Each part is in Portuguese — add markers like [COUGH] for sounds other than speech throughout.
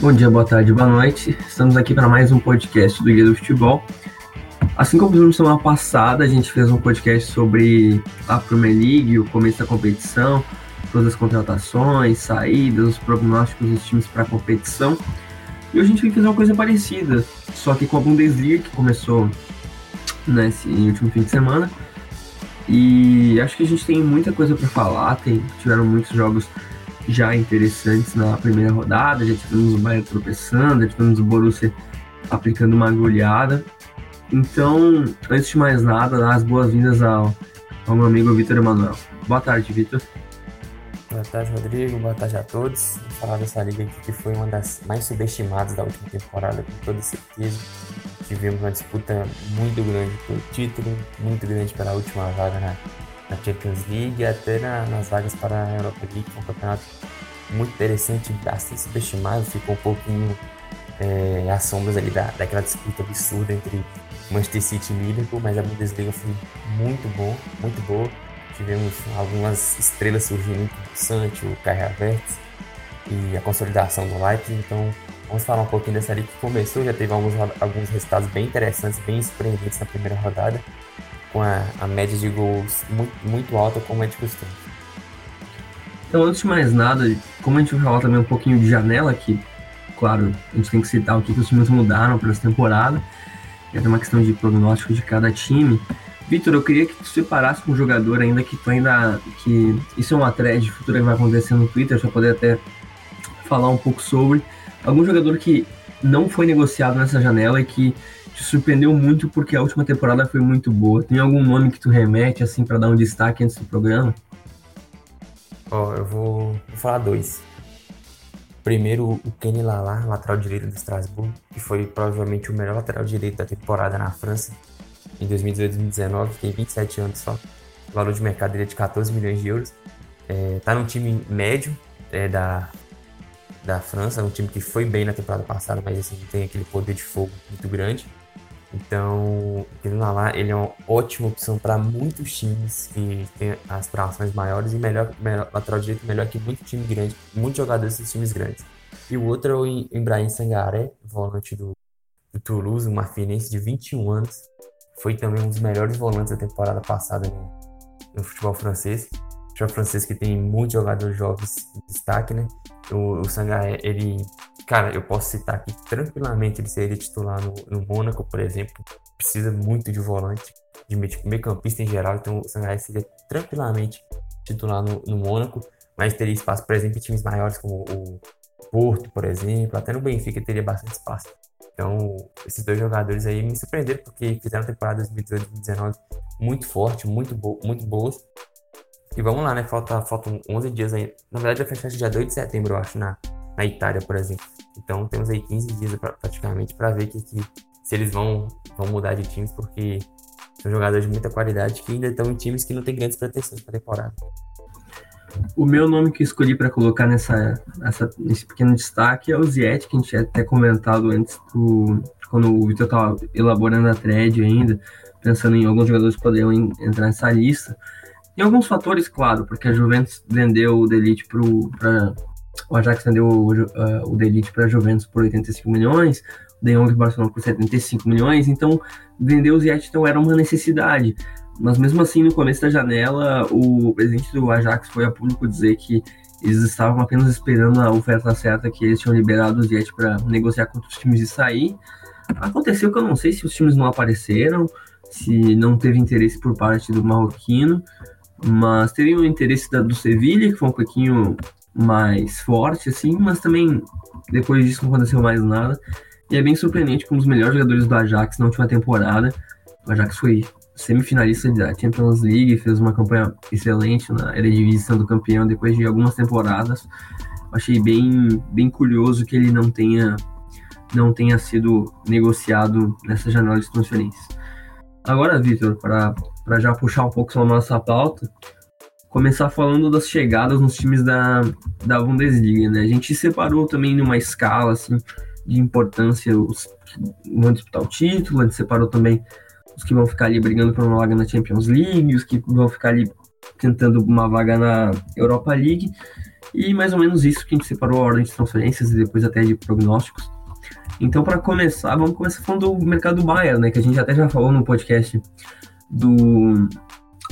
Bom dia, boa tarde, boa noite. Estamos aqui para mais um podcast do Guia do Futebol. Assim como na semana passada, a gente fez um podcast sobre a Premier League, o começo da competição, todas as contratações, saídas, os prognósticos dos times para a competição. E hoje a gente vai fazer uma coisa parecida, só que com a Bundesliga, que começou nesse último fim de semana. E acho que a gente tem muita coisa para falar, tem, tiveram muitos jogos já interessantes na primeira rodada, já tivemos o Bayern tropeçando, já tivemos o Borussia aplicando uma goleada. Então, antes de mais nada, dar as boas-vindas ao, ao meu amigo Vitor Emanuel. Boa tarde, Vitor. Boa tarde, Rodrigo. Boa tarde a todos. Vou falar dessa liga aqui que foi uma das mais subestimadas da última temporada, com toda certeza. Tivemos uma disputa muito grande pelo título, muito grande pela última vaga na, na Champions League e até na, nas vagas para a Europa League. Foi um campeonato muito interessante, bastante subestimado. Ficou um pouquinho é, às sombras ali da, daquela disputa absurda entre Manchester City e Liverpool, mas a Bundesliga foi muito bom, muito boa. Tivemos algumas estrelas surgindo, o Sancho, o Kai Havertz e a consolidação do Leipzig, então vamos falar um pouquinho dessa liga que começou, já teve alguns, alguns resultados bem interessantes, bem surpreendentes na primeira rodada, com a, a média de gols muito, muito alta, como é de costume. Então, antes de mais nada, como a gente vai falar também um pouquinho de janela aqui, claro, a gente tem que citar o que, que os times mudaram para essa temporada, é uma questão de prognóstico de cada time. Vitor, eu queria que tu separasse um jogador ainda que tu ainda. que Isso é uma thread futura que vai acontecer no Twitter, para poder até falar um pouco sobre. Algum jogador que não foi negociado nessa janela e que te surpreendeu muito porque a última temporada foi muito boa. Tem algum nome que tu remete, assim, para dar um destaque antes do programa? Ó, eu vou, vou falar dois. Primeiro, o Kenny Lala, lateral direito do Strasbourg, que foi provavelmente o melhor lateral direito da temporada na França em 2018 2019, tem 27 anos só. O valor de mercado dele é de 14 milhões de euros. É, tá num time médio é, da, da França, um time que foi bem na temporada passada, mas assim, tem aquele poder de fogo muito grande. Então, o Lala, ele é uma ótima opção para muitos times que têm aspirações maiores e melhor, melhor lateral direito melhor que muito time grande, muitos jogadores desses times grandes. E o outro é o Ibrahim Sangaré, volante do, do Toulouse, um marfinense de 21 anos. Foi também um dos melhores volantes da temporada passada no, no futebol francês. O futebol francês que tem muitos jogadores jovens de destaque, né? O, o Sangaré, ele Cara, eu posso citar aqui tranquilamente ele seria titular no, no Mônaco, por exemplo. Precisa muito de volante, de meio campista em geral, então o Sangaré seria tranquilamente titular no, no Mônaco, mas teria espaço, por exemplo, em times maiores como o Porto, por exemplo, até no Benfica teria bastante espaço. Então, esses dois jogadores aí me surpreenderam porque fizeram a temporada 2018-2019 muito forte, muito, bo muito boas. E vamos lá, né? Falta, faltam 11 dias aí. Na verdade, vai fechar dia 2 de setembro, eu acho, na, na Itália, por exemplo. Então temos aí 15 dias pra, praticamente para ver que, que, se eles vão, vão mudar de times, porque são jogadores de muita qualidade que ainda estão em times que não têm grandes pretensões para temporada. O meu nome que escolhi para colocar nessa, nesse pequeno destaque é o Ziet, que a gente tinha até comentado antes, do, quando o Vitor estava elaborando a thread ainda, pensando em alguns jogadores que poderiam entrar nessa lista. Tem alguns fatores, claro, porque a Juventus vendeu o Delite para o Ajax vendeu o, uh, o para a Juventus por 85 milhões, o De Jong Barcelona por 75 milhões, então vender o Ziyech então, era uma necessidade. Mas mesmo assim, no começo da janela, o presidente do Ajax foi a público dizer que eles estavam apenas esperando a oferta certa que eles tinham liberado o Ziyech para negociar com outros times e sair. Aconteceu que eu não sei se os times não apareceram, se não teve interesse por parte do marroquino, mas teve um interesse da, do Sevilha, que foi um pouquinho mais forte, assim, mas também depois disso não aconteceu mais nada. E é bem surpreendente como um dos melhores jogadores do Ajax na última temporada. O Ajax foi semifinalista da Champions League, fez uma campanha excelente na Eredivisie, sendo campeão depois de algumas temporadas. Achei bem, bem curioso que ele não tenha, não tenha sido negociado nessa janela de transferências. Agora, Vitor, para já puxar um pouco sobre a nossa pauta, começar falando das chegadas nos times da, da Bundesliga, né? A gente separou também numa escala, assim, de importância os que vão disputar o título, a gente separou também os que vão ficar ali brigando por uma vaga na Champions League, os que vão ficar ali tentando uma vaga na Europa League. E mais ou menos isso que a gente separou a ordem de transferências e depois até de prognósticos. Então, para começar, vamos começar falando do mercado do Bayern, né? Que a gente até já falou no podcast do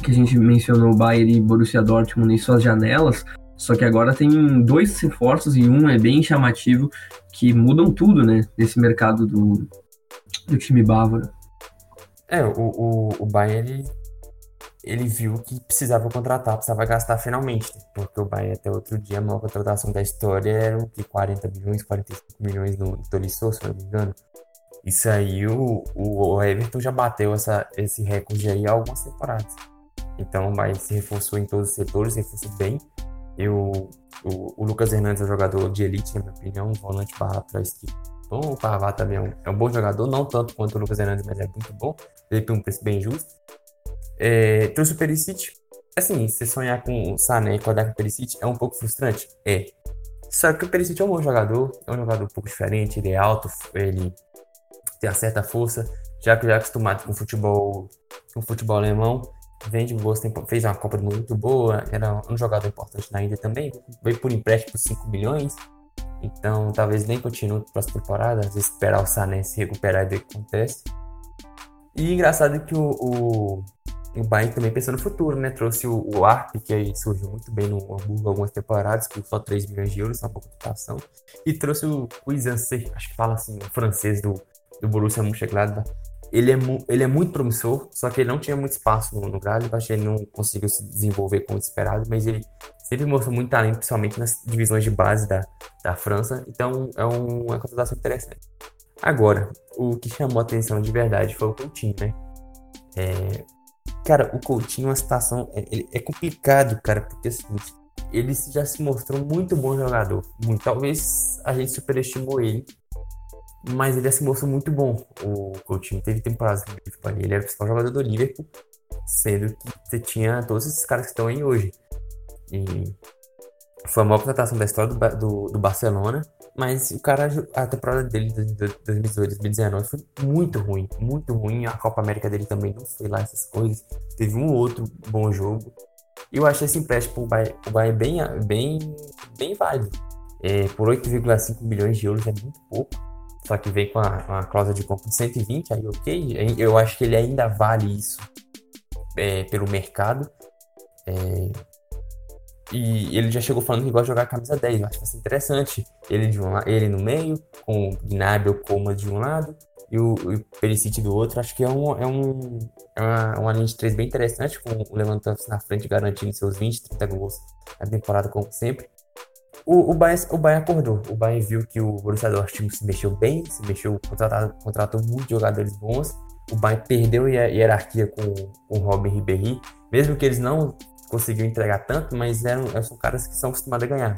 que a gente mencionou o Bayern e Borussia Dortmund em suas janelas. Só que agora tem dois reforços e um é bem chamativo que mudam tudo, né? Nesse mercado do, do time bávaro. É, o, o, o Bayern ele viu que precisava contratar, precisava gastar finalmente, porque o Bahia até outro dia a maior contratação da história era o que 40 milhões, 45 milhões no Tolisso, se não me engano. Isso aí o, o Everton já bateu essa, esse recorde aí há algumas temporadas. Então Bahia se reforçou em todos os setores, se reforçou bem. Eu, o, o Lucas Hernandes é um jogador de elite, na minha opinião, um volante para esquerda. Então, o Parvá também é um, é um, bom jogador, não tanto quanto o Lucas Hernandes, mas é muito bom. Ele tem um preço bem justo. É, trouxe o Perisic. Assim, você sonhar com o Sané e com o Perisic é um pouco frustrante? É. Só que o Perisic é um bom jogador, é um jogador um pouco diferente, ele é alto, ele tem uma certa força, já que já é acostumado com futebol, com futebol alemão, vem de boas fez uma Copa do Mundo muito boa, era um jogador importante na Índia também, veio por empréstimo por 5 milhões, então talvez nem continue para as temporadas, esperar o Sané se recuperar e ver o que acontece. E engraçado que o, o, o Bayern também pensou no futuro, né? Trouxe o, o Arp, que aí surgiu muito bem no Hamburgo algumas temporadas, por só 3 milhões de euros, uma boa cotação. E trouxe o, o acho que fala assim, o francês do, do Borussia Mönchengladbach. Ele é, ele é muito promissor, só que ele não tinha muito espaço no, no Gladbach, ele não conseguiu se desenvolver como esperado, mas ele sempre mostrou muito talento, principalmente nas divisões de base da, da França, então é um, uma contratação interessante. Agora, o que chamou a atenção de verdade foi o Coutinho, né? É, Cara, o Coutinho, é uma situação. É, é complicado, cara, porque assim, ele já se mostrou muito bom jogador. Muito, talvez a gente superestimou ele, mas ele se mostrou muito bom. O Coutinho teve temporadas Liverpool ali, ele era o principal jogador do Liverpool, sendo que você tinha todos esses caras que estão aí hoje. E foi a maior contratação da história do, do, do Barcelona. Mas o cara, a temporada dele de 2018, 2019 foi muito ruim, muito ruim. A Copa América dele também não foi lá essas coisas. Teve um outro bom jogo. E eu achei esse empréstimo o o Bayern bem, bem, bem válido. É, por 8,5 milhões de euros é muito pouco. Só que vem com a, a cláusula de compra de 120, aí ok. Eu acho que ele ainda vale isso é, pelo mercado. É, e ele já chegou falando que gosta de jogar a camisa 10. Eu acho que vai ser interessante. Ele, de um, ele no meio, com o Gnabry ou Coma de um lado e o, o Perisic do outro. Acho que é, um, é, um, é uma, uma linha de três bem interessante, com o Lewandowski na frente garantindo seus 20, 30 gols na temporada, como sempre. O, o, Bayern, o Bayern acordou. O Bayern viu que o Borussia Dortmund se mexeu bem, se mexeu, contratou, contratou muitos jogadores bons. O Bayern perdeu a hierarquia com, com o Robin Ribéry, mesmo que eles não conseguiu entregar tanto, mas eram, são caras que são acostumados a ganhar.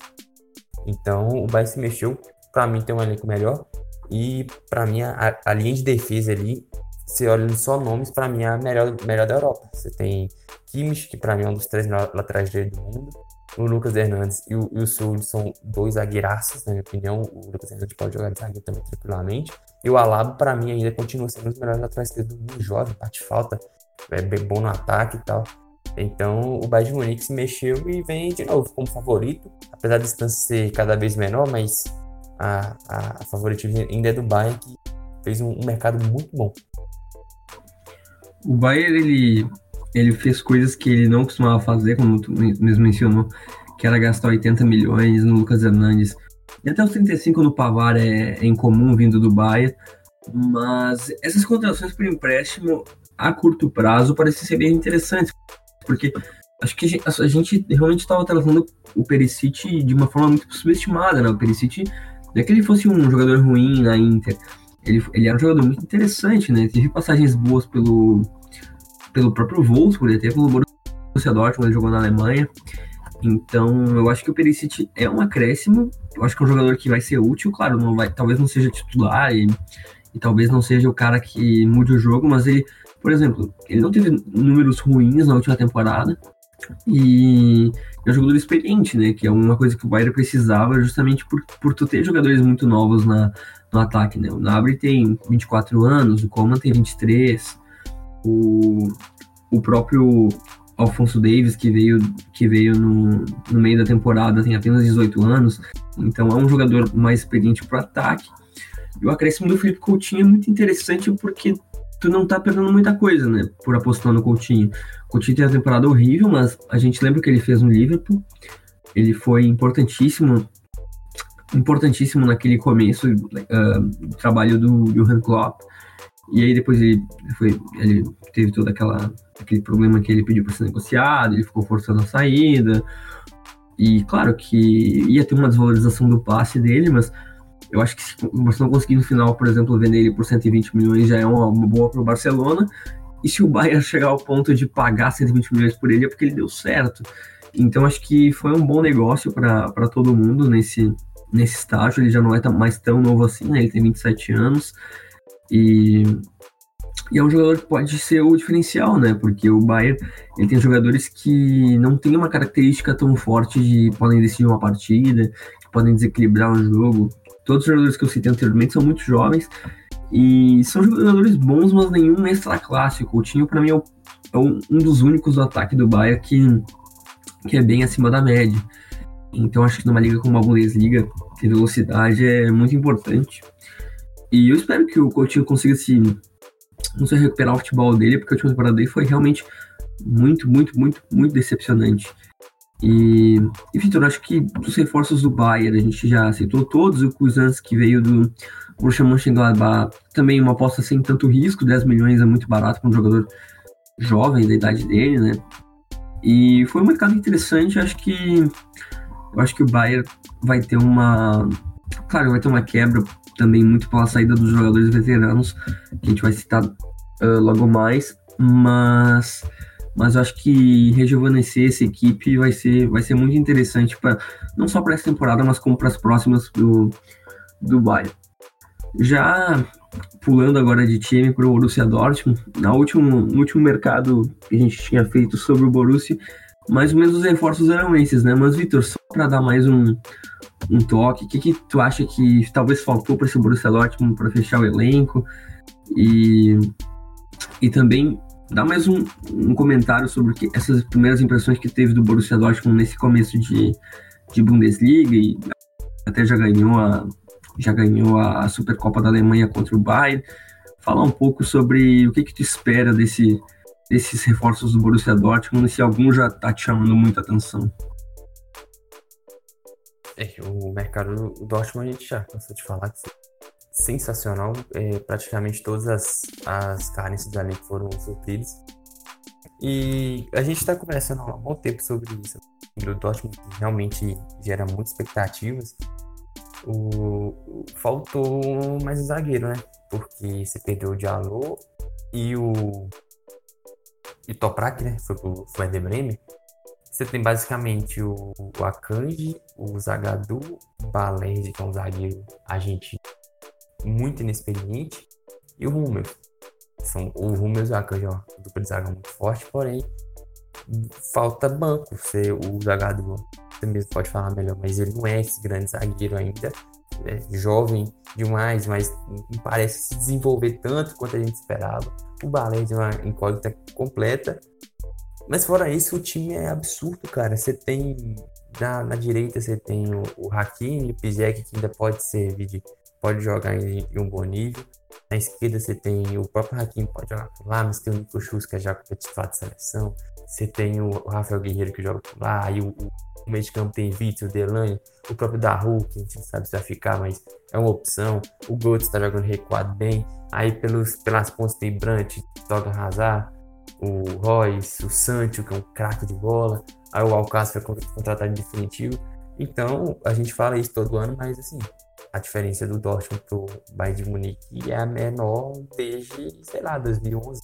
Então o Bayern se mexeu, para mim tem um elenco melhor e para mim a, a, linha de defesa ali, você olha só nomes, para mim é a melhor, melhor da Europa. Você tem Kimmich, que para mim é um dos três laterais direitos do mundo. O Lucas Hernandes e o, e o são dois zagueiraços, na minha opinião. O Lucas Hernandes pode jogar de zagueiro também tranquilamente. E o Alaba, para mim, ainda continua sendo um dos melhores laterais do mundo, jovem, bate falta, é bem bom no ataque e tal. Então o Bayern de Munique se mexeu e vem de novo como favorito, apesar da distância ser cada vez menor, mas a, a, a favoritismo ainda é do Bayern que fez um, um, mercado muito bom. O Bayern ele, ele fez coisas que ele não costumava fazer, como tu mesmo mencionou, que era gastar 80 milhões no Lucas Hernandes. E até os 35 no Pavar é, é incomum vindo do Bayern, mas essas contratações por empréstimo a curto prazo parecem ser bem interessantes, porque acho que a gente, a gente realmente estava tratando o Perisic de uma forma muito subestimada, né? O Perisic não é que ele fosse um jogador ruim na Inter, ele, ele era um jogador muito interessante, né? Teve passagens boas pelo, pelo próprio Wolfsburg, até pelo Borussia Dortmund, ele jogou na Alemanha. Então, eu acho que o Perisic é um acréscimo. Eu acho que é um jogador que vai ser útil, claro, não vai, talvez não seja titular e, e talvez não seja o cara que mude o jogo, mas ele por exemplo, ele não teve números ruins na última temporada e é um jogador experiente, né? Que é uma coisa que o Bayern precisava justamente por, por tu ter jogadores muito novos na, no ataque, né? O Nabri tem 24 anos, o Coleman tem 23, o, o próprio Alfonso Davis, que veio, que veio no, no meio da temporada, tem apenas 18 anos, então é um jogador mais experiente para ataque. E o acréscimo do Felipe Coutinho é muito interessante porque tu não tá perdendo muita coisa, né, por apostar no Coutinho. O Coutinho tem uma temporada horrível, mas a gente lembra que ele fez no Liverpool, ele foi importantíssimo importantíssimo naquele começo uh, do trabalho do Johan Klopp. E aí depois ele foi, ele teve todo aquela, aquele problema que ele pediu para ser negociado, ele ficou forçando a saída. E claro que ia ter uma desvalorização do passe dele, mas eu acho que se o Barcelona conseguir no final, por exemplo, vender ele por 120 milhões já é uma, uma boa para o Barcelona. E se o Bayern chegar ao ponto de pagar 120 milhões por ele é porque ele deu certo. Então acho que foi um bom negócio para todo mundo nesse, nesse estágio. Ele já não é mais tão novo assim, né? Ele tem 27 anos. E, e é um jogador que pode ser o diferencial, né? Porque o Bayern ele tem jogadores que não tem uma característica tão forte de podem decidir uma partida, podem desequilibrar o jogo. Todos os jogadores que eu citei anteriormente são muito jovens e são jogadores bons, mas nenhum extra clássico. O Coutinho, para mim, é, o, é, um dos únicos do ataque do Bayern que, que é bem acima da média. Então acho que numa liga como a Bundesliga, ter velocidade é muito importante. E eu espero que o Coutinho consiga se não sei recuperar o futebol dele, porque a última temporada dele foi realmente muito, muito, muito, muito decepcionante. E, e Vitor, acho que dos reforços do Bayern, a gente já aceitou todos, o Kuzans que veio do Borussia Mönchengladbach, também uma aposta sem tanto risco, 10 milhões é muito barato para um jogador jovem da idade dele, né? E foi um mercado interessante, acho que eu acho que o Bayern vai ter uma claro, vai ter uma quebra também muito pela saída dos jogadores veteranos, que a gente vai citar uh, logo mais, mas mas eu acho que rejuvenescer essa equipe vai ser, vai ser muito interessante para não só para essa temporada, mas como para as próximas do, do Bayern. Já pulando agora de time para o Borussia Dortmund, na último, no último mercado que a gente tinha feito sobre o Borussia, mais ou menos os reforços eram esses, né? Mas, Vitor, só para dar mais um, um toque, o que, que tu acha que talvez faltou para esse Borussia Dortmund para fechar o elenco? E, e também dá mais um, um comentário sobre que, essas primeiras impressões que teve do Borussia Dortmund nesse começo de, de Bundesliga e até já ganhou a já ganhou a Supercopa da Alemanha contra o Bayern. Falar um pouco sobre o que, que tu espera desse, desses reforços do Borussia Dortmund, se algum já está te chamando muita atenção. É, o mercado do Dortmund a gente já cansou de falar que sensacional. É, praticamente todas as, as carnes do elenco foram supridas. E a gente está conversando há um bom tempo sobre isso. O Dortmund realmente gera muitas expectativas. O, faltou mais um zagueiro, né? Porque você perdeu o Diallo e o e Toprak, né? Foi pro Werder Bremen. Você tem basicamente o, o Akanji, o Zagadou, o Balerdi, que é um zagueiro argentino muito inexperiente, e o Hummels. São, o Hummels e o Akanji, ó, dupla de zaga muito forte, porém falta banco. Você, o Zagadou, você mesmo pode falar melhor, mas ele não é esse grande zagueiro ainda. É jovem demais, mas parece se desenvolver tanto quanto a gente esperava. O Balerdi é uma incógnita completa. Mas fora isso, o time é absurdo, cara. Você tem na, na direita você tem o, o Hakimi, o Pizek, que ainda pode servir de. pode jogar em, em, um bom nível. Na esquerda você tem o próprio Hakimi, pode jogar por lá, mas tem o Nico Schultz, que é já titular de seleção. Você tem o, Rafael Guerreiro, que joga lá, e o, o meio de campo tem Vitor, Delaney, o próprio Daru, que a gente sabe se vai ficar, mas é uma opção. O Götze está jogando recuado bem. Aí pelos, pelas pontas tem Brant, Toga Hazard, o Royce, o Sancho, que é um craque de bola. Aí o Alcácer foi contratado em definitivo. Então, a gente fala isso todo ano, mas assim, a diferença do Dortmund pro Bayern de Munique é a menor desde, sei lá, 2011.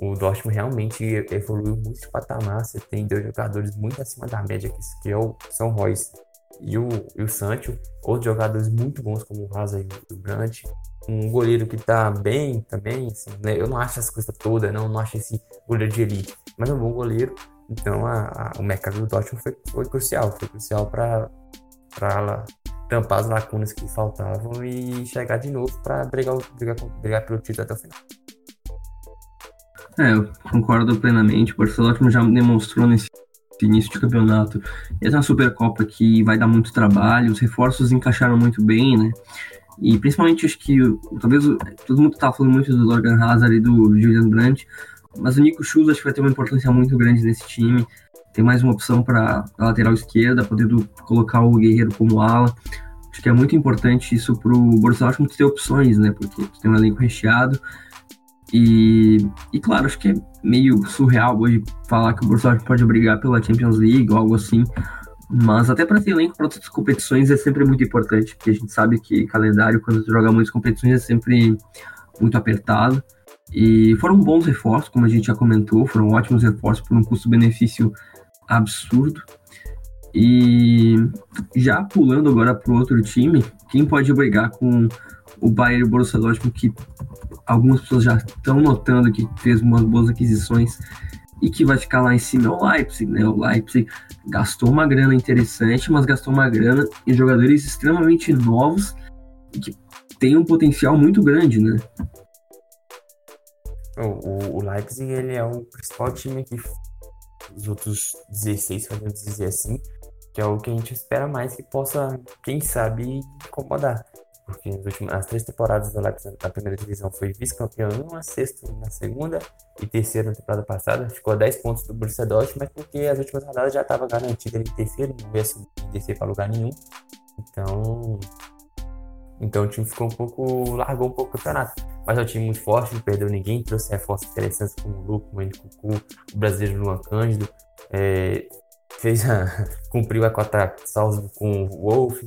O Dortmund realmente evoluiu muito de patamar. Você tem dois jogadores muito acima da média, que é o São Royce e o, e o Sancho. Outros jogadores muito bons, como o Hazard e o Brandt um goleiro que tá bem também, assim, né? Eu não acho as coisas todas, não, não acho esse goleiro de elite, mas é um bom goleiro. Então a, a, o mercado do Dortmund foi, foi crucial, foi crucial para tampar as lacunas que faltavam e chegar de novo para brigar, brigar, brigar pelo título até o final. É, eu concordo plenamente. O Dortmund já demonstrou nesse início de campeonato. É uma Supercopa que vai dar muito trabalho, os reforços encaixaram muito bem, né? E principalmente acho que talvez todo mundo tá falando muito do Logan Hazard e do Julian Brandt, mas o Nico Schultz acho que vai ter uma importância muito grande nesse time. Tem mais uma opção para a lateral esquerda, podendo colocar o Guerreiro como ala. Acho que é muito importante isso para o Borussia Dortmund ter opções, né? Porque tem um elenco recheado. E, e claro, acho que é meio surreal hoje falar que o Borussia pode brigar pela Champions League ou algo assim. Mas até para ter elenco para outras competições é sempre muito importante, porque a gente sabe que calendário, quando você joga muitas competições, é sempre muito apertado. E foram bons reforços, como a gente já comentou, foram ótimos reforços por um custo-benefício absurdo. E já pulando agora para outro time, quem pode brigar com o Bayern e o Borussia Dortmund, que algumas pessoas já estão notando que fez umas boas aquisições e que vai ficar lá em cima é o Leipzig, né? O Leipzig gastou uma grana interessante, mas gastou uma grana em jogadores extremamente novos e que tem um potencial muito grande, né? O, o Leipzig ele é o principal time que os outros 16, podemos dizer assim, que é o que a gente espera mais que possa, quem sabe, incomodar. Porque as três temporadas do Leipzig na primeira divisão foi vice-campeão uma sexta na segunda e terceira na temporada passada. Ficou a 10 pontos do Borussia Dortmund, mas porque as últimas rodadas já estava garantida ele terceiro, não ia subir descer para lugar nenhum. Então, então o time ficou um pouco. largou um pouco o campeonato. Mas é um time muito forte, não perdeu ninguém, trouxe reforços interessantes como o Luco, o Cucu, o brasileiro Luan Cândido. É, fez a, [LAUGHS] cumpriu a cota salvo com o Wolf.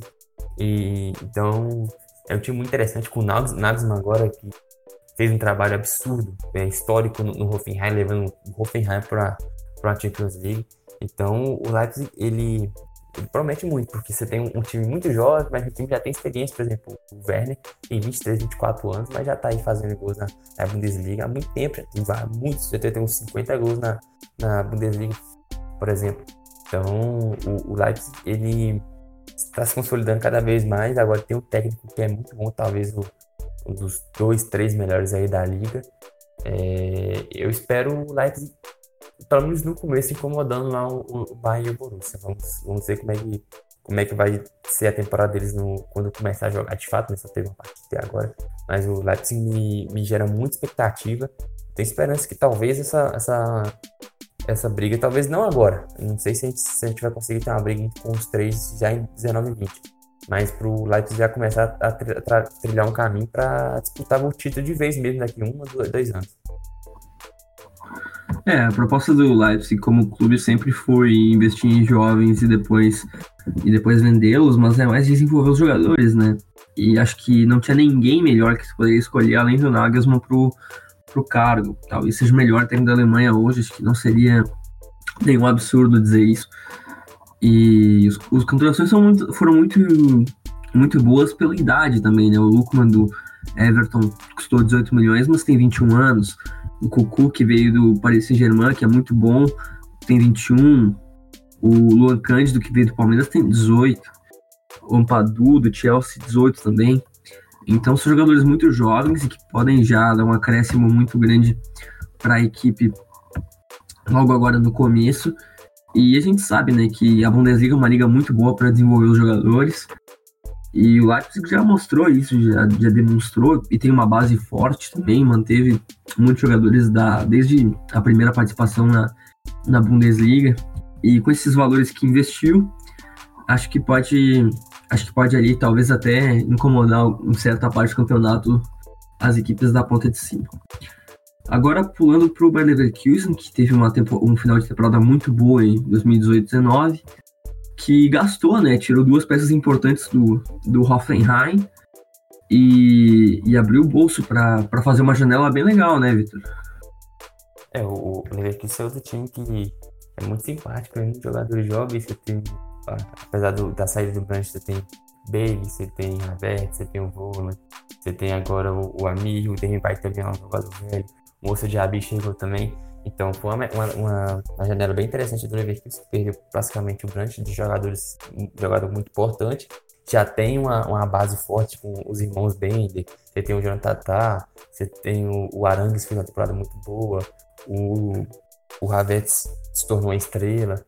E, então é um time muito interessante com o Nagelsmann agora, que fez um trabalho absurdo, é, histórico no, no Hoffenheim, levando o Hoffenheim para a Champions League. Então o Leipzig, ele ele promete muito, porque você tem um, um, time muito jovem, mas o time já tem experiência, por exemplo, o Werner tem 23, 24 anos, mas já tá aí fazendo gols na, na Bundesliga há muito tempo, já tem muitos, já tem uns 50 gols na, na Bundesliga, por exemplo. Então, o, o Leipzig, ele está se consolidando cada vez mais, agora tem um técnico que é muito bom, talvez o, um dos dois, três melhores aí da liga. É, eu espero o Leipzig pelo menos no começo, incomodando lá o, o Bayern e o Borussia. Vamos, vamos ver como é que, como é que vai ser a temporada deles no, quando começar a jogar de fato, né? Só teve uma partida até agora. Mas o Leipzig me, me gera muita expectativa. Tenho esperança que talvez essa, essa, essa briga, talvez não agora. Não sei se a, gente, se a gente vai conseguir ter uma briga com os três já em 19 e 20. Mas para o Leipzig já começar a, trilhar um caminho para disputar o título de vez mesmo daqui a um ou dois anos. É, a proposta do Leipzig como clube sempre foi investir em jovens e depois e depois vendê-los, mas é mais desenvolver os jogadores, né? E acho que não tinha ninguém melhor que poderia escolher além do Nagelsmann pro, pro cargo. Talvez seja o melhor técnico da Alemanha hoje, acho que não seria nenhum absurdo dizer isso. E os, os contratações são muito, foram muito, muito boas pela idade também, né? O Lukman do Everton custou 18 milhões, mas tem 21 anos o Cucu, que veio do Paris Saint-Germain, que é muito bom, tem 21. O Luan Cândido, que veio do Palmeiras, tem 18. O Ampadu, do Chelsea, 18 também. Então, são jogadores muito jovens e que podem já dar um acréscimo muito grande para a equipe logo agora no começo. E a gente sabe né, que a Bundesliga é uma liga muito boa para desenvolver os jogadores. E o Leipzig já mostrou isso, já, já demonstrou e tem uma base forte também, manteve muitos jogadores da, desde a primeira participação na, na Bundesliga. E com esses valores que investiu, acho que pode, acho que pode ali talvez até incomodar em certa parte do campeonato as equipes da ponta de cima. Agora pulando para o Bayer Leverkusen, que teve uma tempo, um final de temporada muito boa em 2018-19 que gastou, né? Tirou duas peças importantes do, do Hoffenheim e, e abriu o bolso para fazer uma janela bem legal, né, Vitor? É, o Leverkusen é outro time que é muito simpático, tem muitos jogadores jovens, você tem, apesar do, da saída do Branch, você tem Bailey, você tem Havertz, você tem o Volan, você tem agora o, o Amir, o Demirbay também é um jogador velho, o Moço de Abi chegou também, então foi uma, uma, uma, janela bem interessante do Leverkusen, perdeu praticamente o grande de jogadores, um jogador muito importante. já tem uma, uma base forte com os irmãos Bender, você tem o Jonathan Tata, você tem o, o Arangues fez uma temporada muito boa, o, o Havertz se tornou uma estrela,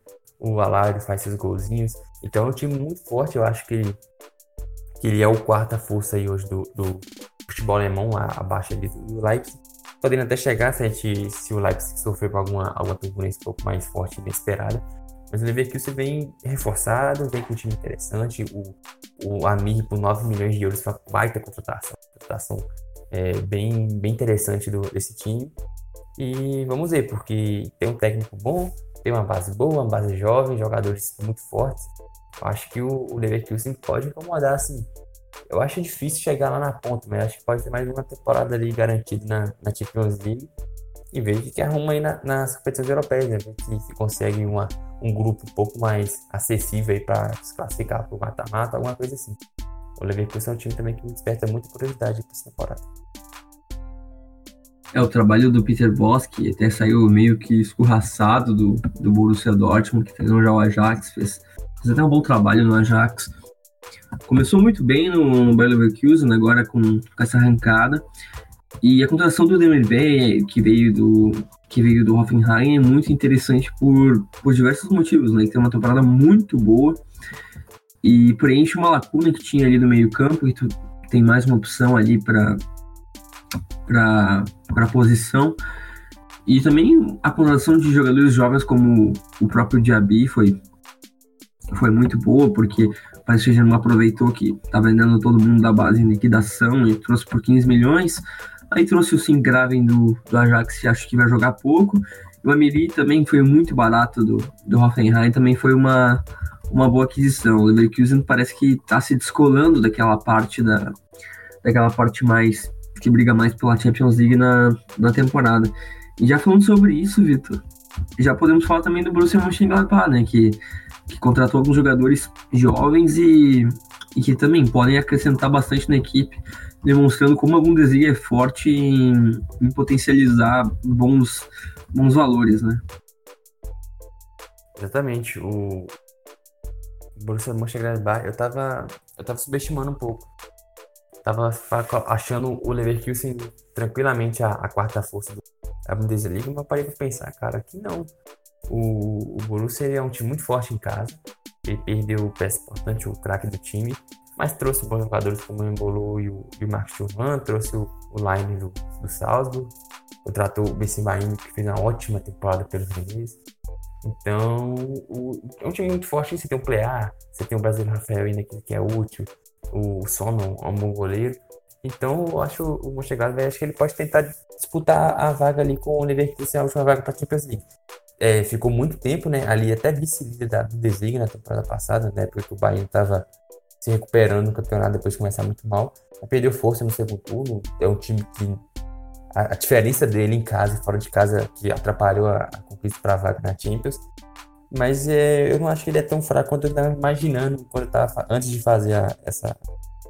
o Alario faz seus golzinhos. Então é um time muito forte, eu acho que que ele é o quarta força aí hoje do, do futebol alemão, abaixo ali do Leipzig. Podendo até chegar se, a gente, se o Leipzig sofrer com alguma, alguma turbulência um pouco mais forte e inesperada. Mas o Leverkusen vem reforçado, vem com um time interessante. O, o Amir por 9 milhões de euros foi uma baita contratação. contratação é, bem, bem interessante do, desse time. E vamos ver, porque tem um técnico bom, tem uma base boa, uma base jovem, jogadores muito fortes. Eu acho que o, o Leverkusen pode incomodar, assim. Eu acho difícil chegar lá na ponta, mas acho que pode ter mais uma temporada ali garantida na, na Champions League e ver o que, arruma aí na, nas competições europeias, né? Se, se consegue uma, um grupo um pouco mais acessível aí para se classificar para o mata-mata, alguma coisa assim. O Leverkusen é um time também que me desperta muita curiosidade para essa temporada. É, o trabalho do Peter Boss, que até saiu meio que escorraçado do, do Borussia Dortmund, que treinou já o Ajax, fez, fez até um bom trabalho no Ajax. Começou muito bem no, no Bayer Leverkusen, agora com, com essa arrancada. E a contratação do Dembélé, que veio do que veio do Hoffenheim, é muito interessante por, por diversos motivos, né? Ele tem uma temporada muito boa e preenche uma lacuna que tinha ali no meio-campo, e tu tem mais uma opção ali para para posição. E também a contratação de jogadores jovens como o próprio Diaby foi foi muito boa, porque o Paris Saint-Germain aproveitou que tá vendendo todo mundo da base em liquidação e trouxe por 15 milhões. Aí trouxe o Singraven do, do Ajax, que acho que vai jogar pouco. E o Amiri também foi muito barato do, do Hoffenheim, também foi uma, uma boa aquisição. O Leverkusen parece que está se descolando daquela parte da daquela parte mais que briga mais pela Champions League na, na temporada. E já falando sobre isso, Vitor, já podemos falar também do Borussia Mönchengladbach, né, que, que contratou alguns jogadores jovens e, e que também podem acrescentar bastante na equipe demonstrando como a Bundesliga é forte em, em potencializar bons, bons valores, né? Exatamente. O Borussia Mönchengladbach, eu tava, eu tava subestimando um pouco. Tava achando o Leverkusen tranquilamente a, a quarta força da Bundesliga, mas parei pra pensar, cara, que não. O, o Borussia é um time muito forte em casa. Ele perdeu o peça importante, o craque do time mas trouxe bons jogadores como o Embolo e o, o Marcos Churran, trouxe o, o Line do, do Salzburg, contratou o Bessimbaim, que fez uma ótima temporada pelos Renês. Então, o, é um time muito forte. Você tem o Plear, você tem o brasileiro Rafael ainda que, que é útil, o Sono é um bom goleiro. Então, eu acho o Mönchengladbach, acho que ele pode tentar disputar a vaga ali com o Leverkusen, a última vaga para a Champions League. É, ficou muito tempo, né, ali até vice-líder da Bundesliga na temporada passada, né, porque o Bayern estava se recuperando no campeonato depois de começar muito mal. Perdeu força no segundo turno. É um time que a, a diferença dele em casa e fora de casa que atrapalhou a, a conquista para a vaga na Champions. Mas é, eu não acho que ele é tão fraco quanto eu estava imaginando quando eu tava, antes de fazer a, essa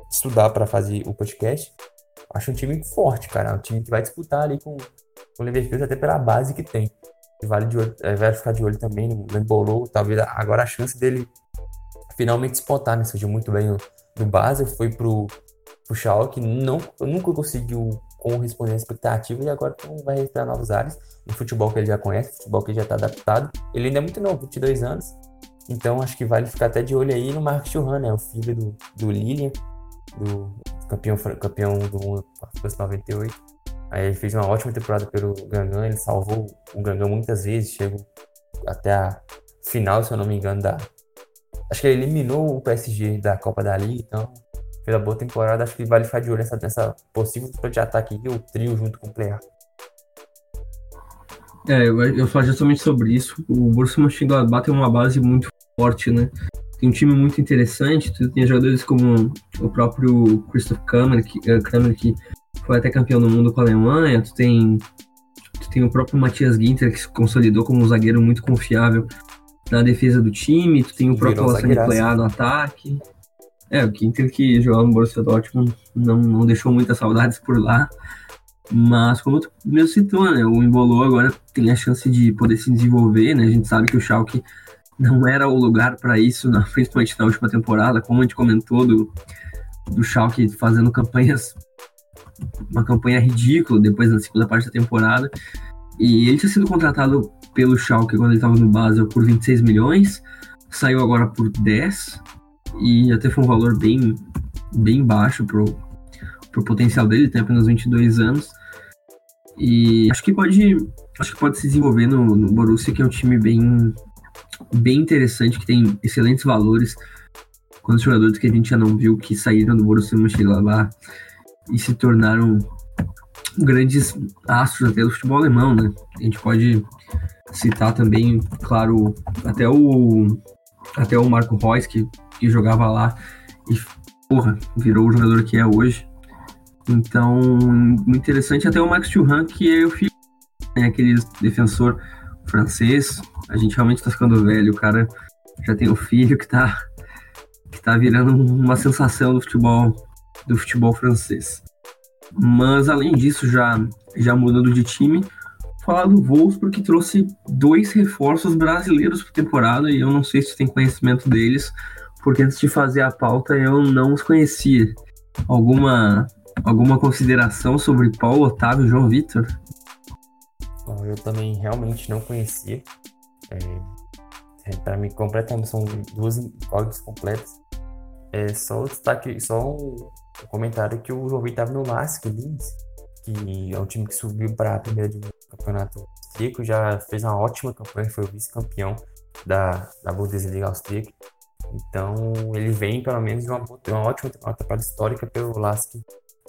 estudar para fazer o podcast. Acho um time forte, cara. Um time que vai disputar ali com, com o Leverkusen até pela base que tem. vale, de olho, é, vai ficar de olho também no Lembolou. Talvez agora a chance dele finalmente despontar, né? Surgiu muito bem no, no Basel, foi pro, pro Schalke, não, nunca conseguiu corresponder à expectativa e agora então, vai respirar novos ares no futebol que ele já conhece, futebol que já está adaptado. Ele ainda é muito novo, 22 anos, então acho que vale ficar até de olho aí no Marcos Churran, né? O filho do, do Lilian, do campeão, campeão do 98. Aí ele fez uma ótima temporada pelo Gangan, ele salvou o Gangan muitas vezes, chegou até a final, se eu não me engano, da, Acho que ele eliminou o PSG da Copa da Liga, então fez uma boa temporada. Acho que vale ficar de olho nessa, nessa possível de ataque e o trio junto com o Player. É, eu, eu falo justamente sobre isso. O Borussia Mönchengladbach tem uma base muito forte, né? Tem um time muito interessante. Tu tem jogadores como o próprio Christoph Kramer, que, uh, Kramer, que foi até campeão do mundo com a Alemanha. Tu tem, tu tem o próprio Matias Ginter, que se consolidou como um zagueiro muito confiável na defesa do time, tu tem o próprio Alassane Plea no ataque. É, o Quinter que jogava no Borussia Dortmund não, não deixou muitas saudades por lá. Mas como tu mesmo citou, né, o Embolou agora tem a chance de poder se desenvolver, né? A gente sabe que o Schalke não era o lugar para isso, na, [LAUGHS] principalmente na última temporada, como a gente comentou do, do Schalke fazendo campanhas, uma campanha ridícula depois da segunda parte da temporada. E ele tinha sido contratado pelo Schalke quando ele estava no Basel por 26 milhões, saiu agora por 10 e até foi um valor bem, bem baixo pro, pro potencial dele, tem apenas 22 anos. E acho que pode, acho que pode se desenvolver no, no Borussia, que é um time bem, bem interessante, que tem excelentes valores. Quantos jogadores que a gente já não viu que saíram do Borussia Mönchengladbach e se tornaram grandes astros até do futebol alemão, né? A gente pode citar também, claro, até o até o Marco Reus, que, que jogava lá e, porra, virou o jogador que é hoje. Então, muito interessante. Até o Max Thuram, que é o filho, né, aquele defensor francês. A gente realmente está ficando velho. O cara já tem um filho que está que tá virando uma sensação do futebol do futebol francês. Mas além disso, já já mudando de time, falar do Wolfsburg que trouxe dois reforços brasileiros para temporada e eu não sei se tem conhecimento deles, porque antes de fazer a pauta eu não os conhecia. Alguma alguma consideração sobre Paulo Otávio João Vitor? Eu também realmente não conhecia. É, é, para mim, completamente são duas incógnitas completas. É só o destaque, só um comentário que o João Vitor estava no Lask Linz, que é um time que subiu para a primeira divisão do campeonato austríaco, já fez uma ótima campanha, foi o vice-campeão da, da Bundesliga austríaca. Então, ele vem pelo menos de uma, uma ótima temporada histórica pelo Lask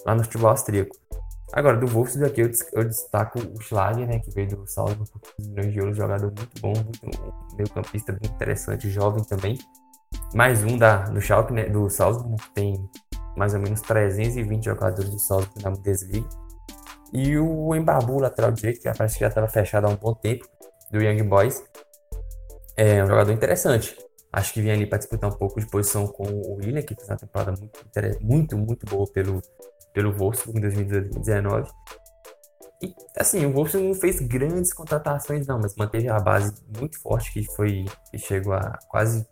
lá no futebol austríaco. Agora, do Wolfsburg aqui eu, eu, destaco o Schlager, né, que veio do Salzburg por 15 milhões de jogador muito bom, muito meio campista muito interessante, jovem também. Mais um da, do Schalke, né, do Salzburg, né, que tem mais ou menos 320 jogadores do Salzburg na Bundesliga. E o Embabu, lateral direito, que parece que já estava fechado há um bom tempo, do Young Boys. É um jogador interessante. Acho que vem ali para disputar um pouco de posição com o William, que fez uma temporada muito, muito, muito boa pelo, pelo Wolfsburg em 2019. E, assim, o Wolfsburg não fez grandes contratações, não, mas manteve a base muito forte, que foi que chegou a quase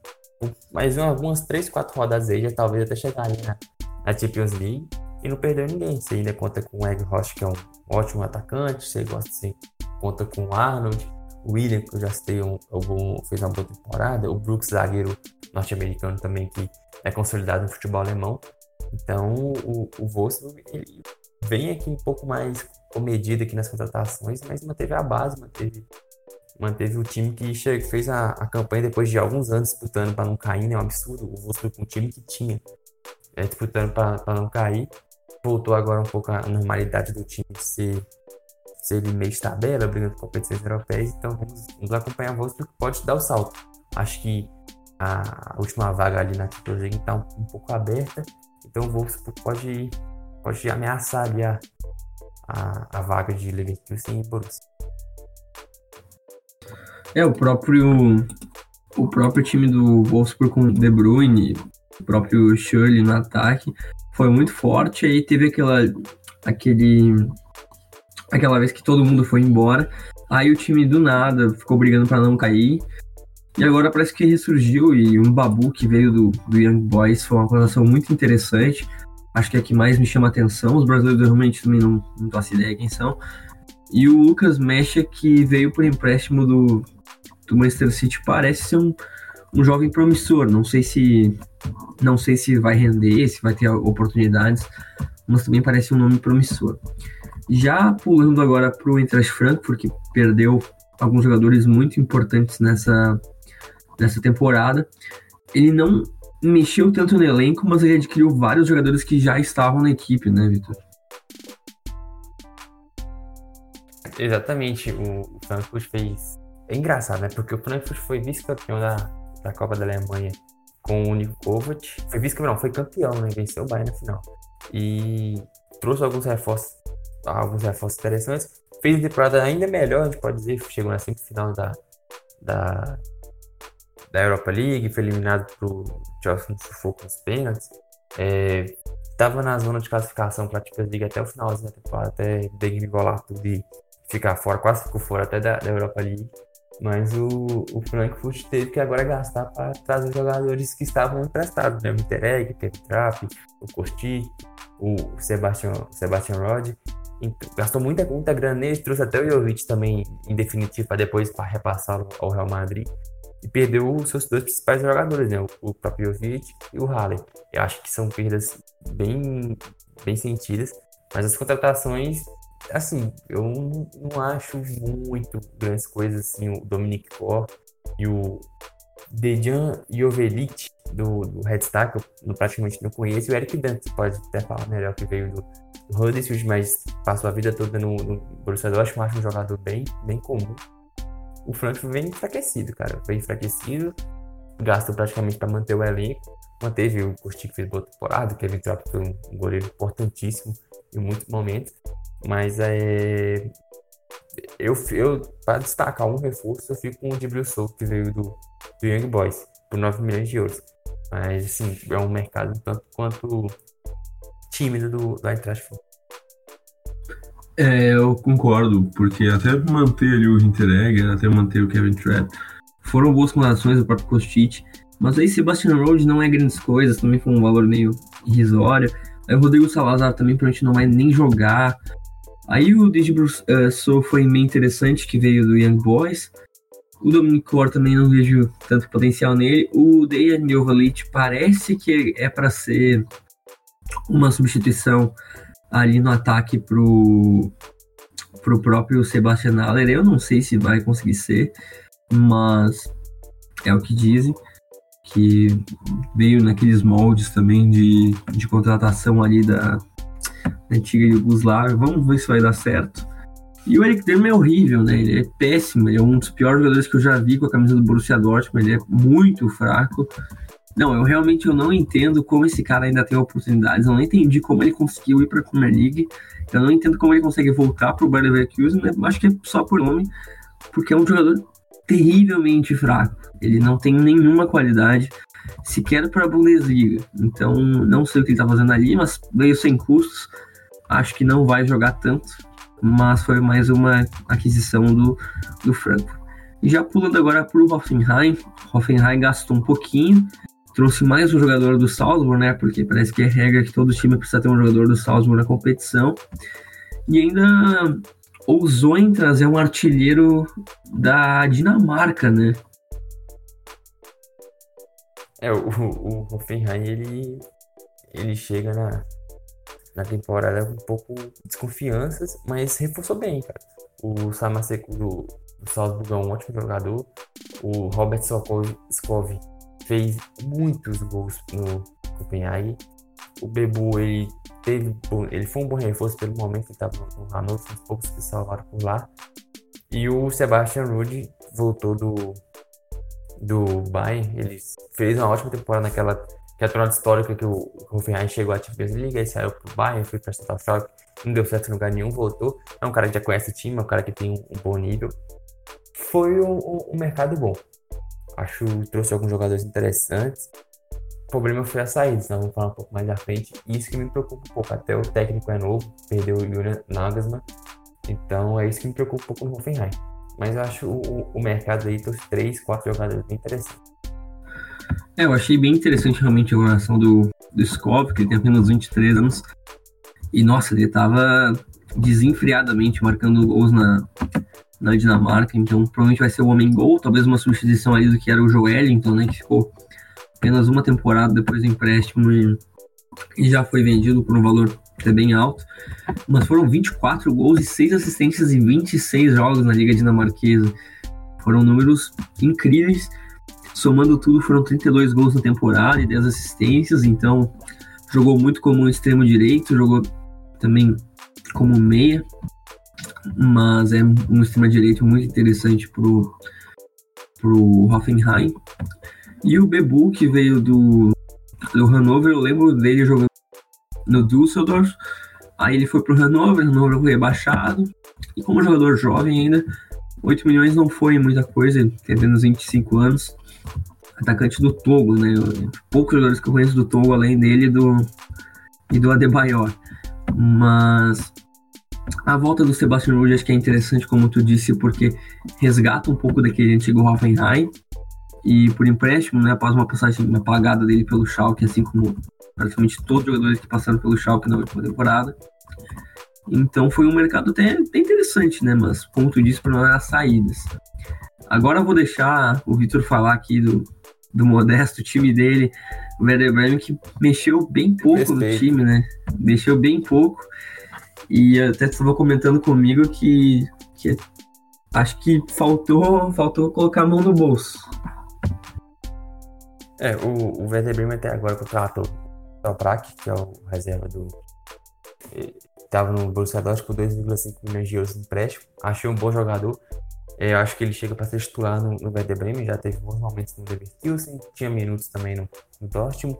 mais algumas 3, 4 rodadas aí, já talvez até chegar na, na Champions League. E não perdeu ninguém. Você ainda conta com o Egg Rocha, que é um ótimo atacante. Você gosta, você conta com o Arnold. O William, que eu já citei, um, fez uma boa temporada. O Brooks, zagueiro norte-americano também, que é consolidado no futebol alemão. Então, o, o Wolfsburg vem aqui um pouco mais comedido aqui nas contratações, mas manteve a base, manteve, manteve o time que fez a, a campanha depois de alguns anos disputando para não cair, né? É um absurdo. O Wolfsburg com um time que tinha é, disputando para não cair. Voltou agora um pouco a normalidade do time de ser, ser meio de tabela, brigando com competições europeias. Então vamos, vamos acompanhar o que pode dar o salto. Acho que a última vaga ali na Champions está um, um pouco aberta então o Wolfsburg pode, pode ameaçar ali a, a, a vaga de Leverkusen e Borussia. É, o próprio, o próprio time do Wolfsburg com De Bruyne, o próprio Shirley no ataque, foi muito forte. Aí teve aquela, aquele, aquela vez que todo mundo foi embora. Aí o time do nada ficou brigando para não cair. E agora parece que ressurgiu e um Babu que veio do, do Young Boys foi uma contratação muito interessante. Acho que é a que mais me chama atenção. Os brasileiros realmente também não, não faço ideia quem são. E o Lucas Mecha, que veio por empréstimo do, do Manchester City, parece ser um, um jovem promissor. Não sei se não sei se vai render, se vai ter oportunidades, mas também parece um nome promissor. Já pulando agora para o Eintracht Frankfurt, que perdeu alguns jogadores muito importantes nessa nessa temporada. Ele não mexeu tanto no elenco, mas ele adquiriu vários jogadores que já estavam na equipe, né, Vitor? Exatamente, o Frankfurt fez. É engraçado, né? Porque o Frankfurt foi vice-campeão da, da Copa da Alemanha com o Nico Kovac. Foi vice-campeão, não, foi campeão, né? Venceu o Bayern na final. E trouxe alguns reforços, alguns reforços interessantes. Fez uma temporada ainda melhor, a gente pode dizer. Chegou na semifinal da, da da Europa League, foi eliminado pro Chelsea no sufoco nos pênaltis. É, na zona de classificação para a Champions League até o finalzinho da temporada, até engolar tudo e ficar fora, quase ficou fora até da, da Europa League. Mas o, o Frankfurt teve que agora gastar para trazer jogadores que estavam emprestados, né? O Intereg, o Kevin Trapp, o Kostic, o Sebastian, Sebastian Rod. Então, gastou muita, muita grana nele, trouxe até o Jovic também, em definitivo, para depois repassá-lo ao Real Madrid. E perdeu os seus dois principais jogadores, né? O, Jovic e o Halle. Eu acho que são perdas bem, bem sentidas. Mas as contratações assim, eu não, acho muito grandes coisas assim, o Dominic Kor e o Dejan Jovelit do, do Red Star, que eu praticamente não conheço, e o Eric Dantas pode até falar melhor que veio do, do Huddersfield, mas passou a vida toda no, no Borussia Dortmund, acho um jogador bem, bem comum. O Frankfurt vem enfraquecido, cara, vem enfraquecido, gastou praticamente para manter o elenco, manteve o Costi que fez boa temporada, Kevin Trapp foi um goleiro importantíssimo em muitos momentos, mas é. Eu, eu para destacar um reforço, eu fico com o Dibril Souza, que veio do, do Young Boys, por 9 milhões de euros. Mas, assim, é um mercado tanto quanto tímido do, do Eintracht É, eu concordo, porque até manter ali o Hinteregger, até manter o Kevin Trapp, foram boas contratações do próprio Kostic, mas aí Sebastian Rhodes não é grandes coisas, também foi um valor meio irrisório. Aí o Rodrigo Salazar também provavelmente não vai nem jogar. Aí o Digibro uh, foi meio interessante, que veio do Young Boys. O Dominic Core também não vejo tanto potencial nele. O Dejan Jovalit parece que é para ser uma substituição ali no ataque pro, pro próprio Sebastian Haller. Eu não sei se vai conseguir ser, mas é o que dizem. Que veio naqueles moldes também de, de contratação ali da, antiga Yugoslávia. Vamos ver se vai dar certo. E o Eric Dermer é horrível, né? Ele é péssimo, ele é um dos piores jogadores que eu já vi com a camisa do Borussia Dortmund, ele é muito fraco. Não, eu realmente eu não entendo como esse cara ainda tem oportunidades. Eu não entendi como ele conseguiu ir para a Premier League. Eu não entendo como ele consegue voltar para o Bayer Leverkusen. Acho que é só por nome, porque é um jogador terrivelmente fraco. Ele não tem nenhuma qualidade, sequer para a Bundesliga. Então, não sei o que ele está fazendo ali, mas veio sem custos acho que não vai jogar tanto, mas foi mais uma aquisição do, do Franco. E já pulando agora para o Hoffenheim, Hoffenheim gastou um pouquinho, trouxe mais um jogador do Salzburg, né? Porque parece que é regra que todo time precisa ter um jogador do Salzburg na competição. E ainda ousou em trazer um artilheiro da Dinamarca, né? É, o, o Hoffenheim, ele, ele chega na, na temporada com um pouco de desconfianças, mas reforçou bem, cara. O Samaseco do, do Salzburg é um ótimo jogador. O Robert Skov fez muitos gols no Copenhague. O Bebu, ele teve, ele foi um bom reforço pelo momento que estava no Hannover, uns poucos que salvaram por lá. E o Sebastian Rude voltou do do Bayern, ele fez uma ótima temporada naquela que é a tornada histórica que o Hoffenheim chegou à Champions League, aí saiu pro Bayern, foi pra Total Shock, não deu certo em lugar nenhum, voltou. É um cara que já conhece o time, é um cara que tem um, um bom nível. Foi um, um, mercado bom. Acho trouxe alguns jogadores interessantes. O problema foi a saída, senão vamos falar um pouco mais à frente. Isso que me preocupa um pouco. Até o técnico é novo, perdeu o Julian Nagelsmann. Então é isso que me preocupa um pouco no Hoffenheim. Mas eu acho o, o mercado aí, trouxe três, quatro jogadores bem interessantes. É, eu achei bem interessante realmente a relação do, do Skov, que ele tem apenas 23 anos. E nossa, ele tava desenfreadamente marcando gols na, na Dinamarca, então provavelmente vai ser o homem gol, talvez uma substituição ali do que era o Joelinton, né, que ficou apenas uma temporada depois do empréstimo e, e já foi vendido por um valor até bem alto. Mas foram 24 gols e 6 assistências em 26 jogos na Liga Dinamarquesa. Foram números incríveis Somando tudo, foram 32 gols na temporada e 10 assistências, então jogou muito como extremo direito, jogou também como meia, mas é um extremo direito muito interessante pro, pro Hoffenheim. E o Bebu, que veio do, do Hannover, eu lembro dele jogando no Düsseldorf, aí ele foi pro Hannover, Hannover foi rebaixado, e como jogador jovem ainda, 8 milhões não foi muita coisa, tem apenas 25 anos, atacante do Togo, né? Poucos jogadores que eu conheço do Togo, além dele do, e do Adebayor. Mas A volta do Sebastian Rude acho que é interessante, como tu disse, porque resgata um pouco daquele antigo Hoffenheim e por empréstimo, né, após uma passagem apagada dele pelo Schalke, assim como praticamente todos os jogadores que passaram pelo Schalke na última temporada. Então foi um mercado até, até interessante, né, mas como tu disse, para não as saídas. Agora eu vou deixar o Vitor falar aqui do, do modesto time dele, o Werder Bremen, que mexeu bem pouco no time, né? Mexeu bem pouco. E até estava comentando comigo que, que acho que faltou, faltou colocar a mão no bolso. É, o, o Werder Bremen até agora contratou o Toprak, que é o reserva do. Estava no Borussia Dortmund por 2,5 milhões de euros de empréstimo. Achei um bom jogador. É, eu acho que ele chega para ser titular no, no Werder Bremen, já teve bons momentos no Leverkusen, tinha minutos também no, no Dortmund.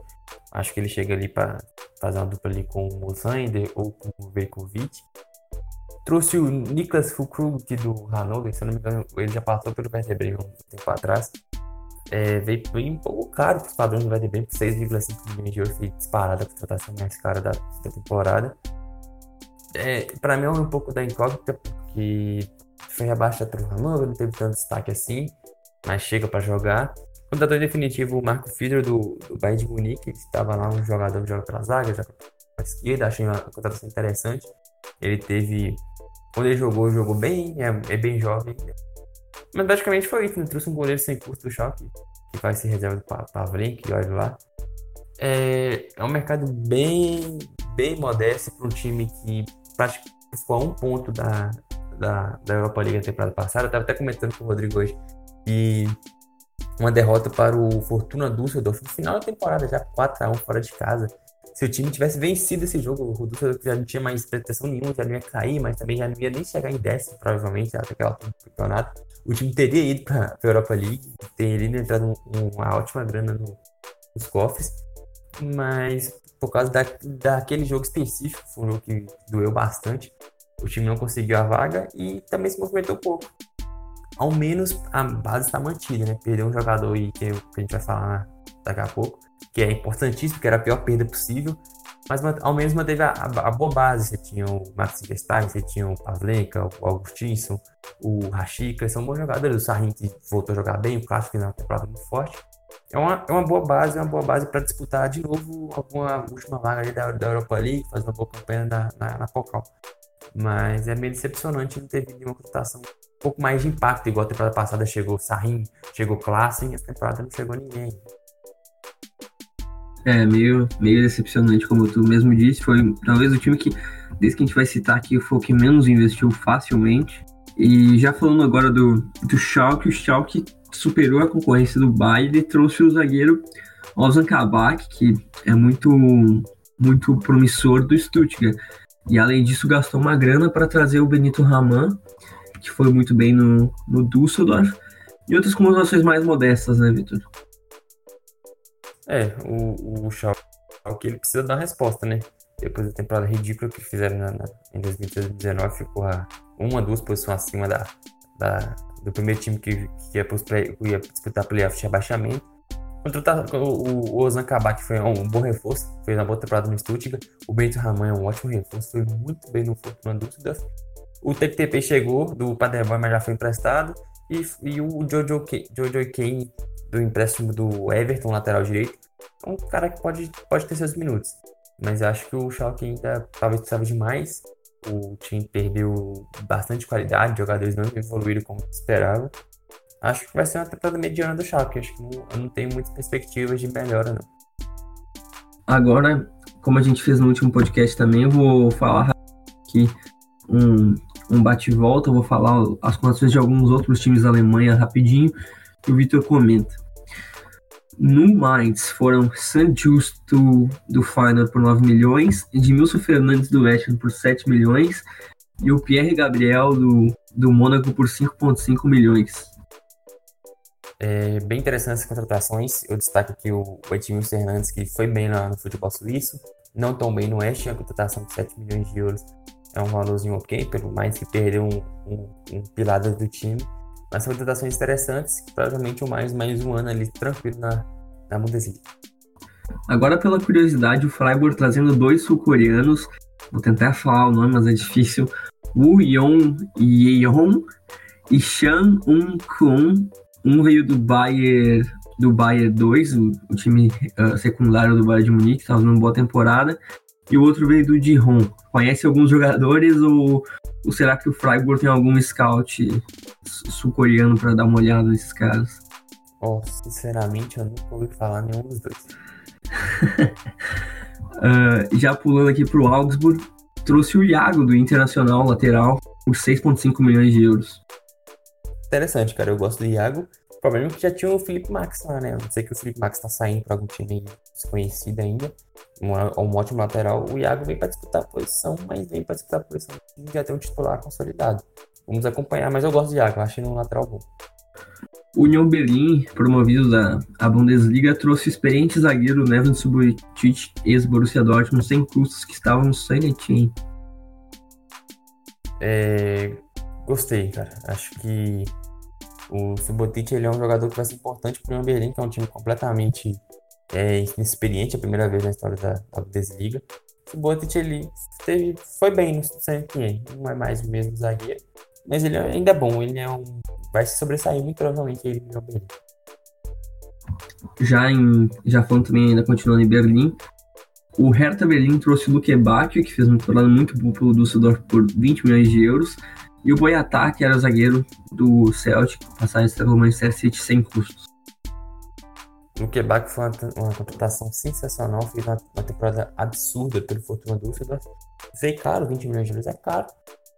Acho que ele chega ali para fazer uma dupla ali com o Zander ou com o Vekovic. Trouxe o Niklas Fulkrug aqui do Hannover, se não me engano, ele já passou pelo Werder Bremen um tempo atrás. É, veio bem um pouco caro para os padrões do Werder Bremen, 6,5 milhões de euros, foi disparada a contratação mais cara da, da temporada. É, para mim é um pouco da incógnita, porque foi rebaixado pelo Hannover, não teve tanto destaque assim, mas chega para jogar. Contratou definitivo o Marco Fiedler do, do Bayern de Munique, que estava lá um jogador que joga pela zaga, joga pela esquerda, achei uma contratação interessante. Ele teve. Quando ele jogou, jogou bem, é, é bem jovem. Mas basicamente foi isso, né? trouxe um goleiro sem custo do choque, que vai ser reserva do Pavlenk, olha lá. É, é um mercado bem, bem modesto para um time que praticamente ficou a um ponto da, da, da Europa League na temporada passada. Eu estava até comentando com o Rodrigo hoje. E uma derrota para o Fortuna Düsseldorf no final da temporada, já 4x1 fora de casa. Se o time tivesse vencido esse jogo, o Düsseldorf já não tinha mais pretensão nenhuma, já não ia cair, mas também já não ia nem chegar em décimo, provavelmente, até aquela campeonato. O time teria ido para a Europa League, teria entrado uma ótima grana no, nos cofres, mas por causa da, daquele jogo específico, foi um jogo que doeu bastante, o time não conseguiu a vaga e também se movimentou pouco ao menos a base está mantida, né? Perdeu um jogador aí que, a gente vai falar daqui a pouco, que é importantíssimo, que era a pior perda possível, mas ao menos manteve a, a, a boa base. Você tinha o Max Verstappen, você tinha o Pavlenka, o Augustinson, o Rashika, são bons jogadores. O Sarin que voltou a jogar bem, o Clássico fez uma temporada muito forte. É uma, é uma boa base, é uma boa base para disputar de novo alguma última vaga da, da Europa League, fazer uma boa campanha na, na, na Pocal. Mas é meio decepcionante não ter vindo uma contratação um pouco mais de impacto, igual a temporada passada chegou Sarin, chegou Klassen, essa temporada não chegou ninguém. É, meio, meio decepcionante, como tu mesmo disse. Foi talvez o time que, desde que a gente vai citar aqui, foi o que menos investiu facilmente. E já falando agora do, do Schalke, o Schalke superou a concorrência do Bayern e trouxe o zagueiro Ozan Kabak, que é muito, muito promissor do Stuttgart. E além disso, gastou uma grana para trazer o Benito Raman, que foi muito bem no, no Düsseldorf, e outras contratações mais modestas, né, Vitor? É, o, o Schalke ele precisa dar resposta, né? Depois da temporada ridícula que fizeram na, na, em 2019, ficou a uma, duas posições acima da, da, do primeiro time que, que ia, play, que ia disputar playoff de rebaixamento. Contratar o, o Ozan Kabak foi um bom reforço, fez uma boa temporada no Stuttgart. O Bento Raman é um ótimo reforço, foi muito bem no Fortuna Düsseldorf. O TTP chegou do Paderborn, mas já foi emprestado. E, e o Jojo, Jojo Kane, do empréstimo do Everton, lateral direito, é um cara que pode, pode ter seus minutos. Mas acho que o Schalke ainda talvez precisava de mais. O time perdeu bastante qualidade, jogadores não evoluíram como esperava acho que vai ser uma temporada mediana do Schalke. Acho que não, eu não tenho muitas perspectivas de melhora, não. Agora, como a gente fez no último podcast também, eu vou falar aqui um, um bate-volta, vou falar as condições de alguns outros times da Alemanha rapidinho, o Vitor comenta. No Mainz foram San Justo do Final por 9 milhões, Edmilson Fernandes do West por 7 milhões e o Pierre Gabriel do, do Mônaco por 5,5 milhões. É bem interessante essas contratações. Eu destaco aqui o, Edmilson Fernandes, que foi bem lá no futebol suíço, não tão bem no Oeste, a contratação de 7 milhões de euros é um valorzinho ok, pelo mais que perdeu um, um, um pilar do time. Mas são contratações interessantes, provavelmente o mais, mais um ano ali tranquilo na, na Bundesliga. Agora, pela curiosidade, o Freiburg trazendo dois sul-coreanos, vou tentar falar o nome, mas é difícil. Wu Yong Yeon e Shan Un Kun. Um veio do Bayern, do Bayern 2, o, o time uh, secundário do Bayern de Munique, estava numa boa temporada. E o outro veio do Dijon. Conhece alguns jogadores ou, ou será que o Freiburg tem algum scout sul-coreano para dar uma olhada nesses caras? Oh, sinceramente, eu nunca ouvi falar nenhum dos dois. uh, [LAUGHS] já pulando aqui para o Augsburg, trouxe o Iago do Internacional lateral por 6,5 milhões de euros. Interessante, cara. Eu gosto do Iago. O problema é que já tinha o Felipe Max lá, né? Eu não sei que o Felipe Max tá saindo para algum time desconhecido ainda. Um, um ótimo lateral. O Iago vem para disputar a posição, mas vem para disputar a posição já tem um titular consolidado. Vamos acompanhar, mas eu gosto do Iago. Achei um lateral bom. O União Berlim, promovido da a Bundesliga, trouxe o experiente zagueiro Neven Subotic, ex-Borussia Dortmund, sem custos, que estavam no Sanetin. É, gostei, cara. Acho que o Subotic ele é um jogador que vai ser importante para o Berlim, que é um time completamente é, inexperiente, a primeira vez na história da, da Bundesliga. O Subotic ele teve, foi bem no Sanetin, não é mais o mesmo zagueiro, mas ele ainda é bom, ele é um vai se sobressair muito provavelmente ele no Berlim. Já, em, já falando também, ainda continuando em Berlim, o Hertha Berlim trouxe o Luke Bacchio, que fez um temporada muito bom pelo Düsseldorf por 20 milhões de euros, e o Boyatá, que era o zagueiro do Celtic, passagem pelo Manchester City sem custos. O Bacchio foi uma, uma contratação sensacional, fez uma, uma temporada absurda pelo Fortuna Düsseldorf. Veio caro, 20 milhões de euros é caro,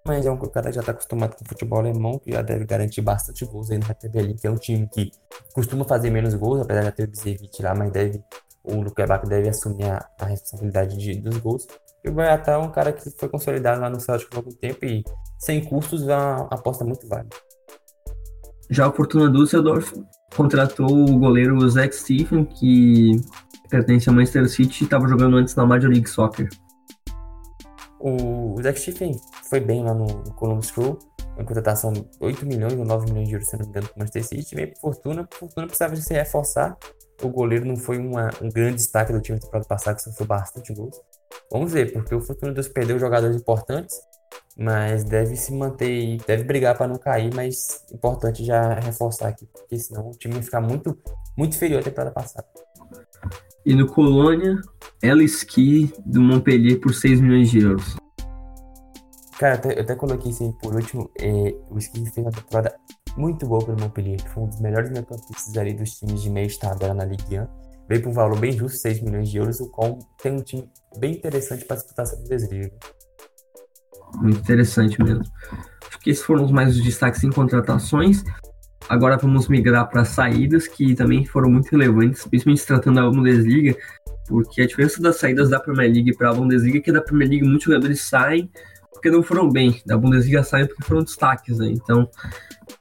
mas é um cara que já está acostumado com o futebol alemão, que já deve garantir bastante gols aí no Hertha Berlin, que é um time que costuma fazer menos gols, apesar de já ter o Bizevic lá, mas deve, o Lukerbach deve assumir a, a responsabilidade de, dos gols. E o Boyatá é um cara que foi consolidado lá no Celtic há algum tempo e sem custos é uma aposta muito válida. Já o Fortuna Düsseldorf contratou o goleiro Zach Stephen, que pertence ao Manchester City e estava jogando antes na Major League Soccer. O, o Zach Stephen foi bem lá no, no Columbus Crew, uma contratação de 8 milhões ou 9 milhões de euros, se não me engano, para o Manchester City, veio por Fortuna, Fortuna precisava de se reforçar, o goleiro não foi uma, um grande destaque do time do temporada passada, que sofreu bastante gols. Vamos ver, porque o Fortuna Deus perdeu jogadores importantes, mas deve se manter deve brigar para não cair, mas importante já reforçar aqui, porque senão o time vai ficar muito, muito inferior à temporada passada. E no Colônia, ela Ski do Montpellier por 6 milhões de euros. Cara, eu até, eu até coloquei isso aí por último. É, o Ski fez uma temporada muito boa pelo Montpellier. Foi um dos melhores meio-campistas ali dos times de meio tabela na Ligue 1. Veio por um valor bem justo, 6 milhões de euros, o qual tem um time bem interessante para disputar essa Bundesliga. Muito interessante mesmo. Acho que esses foram os mais os destaques em contratações. Agora vamos migrar para saídas que também foram muito relevantes, principalmente tratando da Bundesliga, porque a diferença das saídas da Premier League para a Bundesliga é que da Premier League muitos jogadores saem porque não foram bem, da Bundesliga saem porque foram destaques, né? Então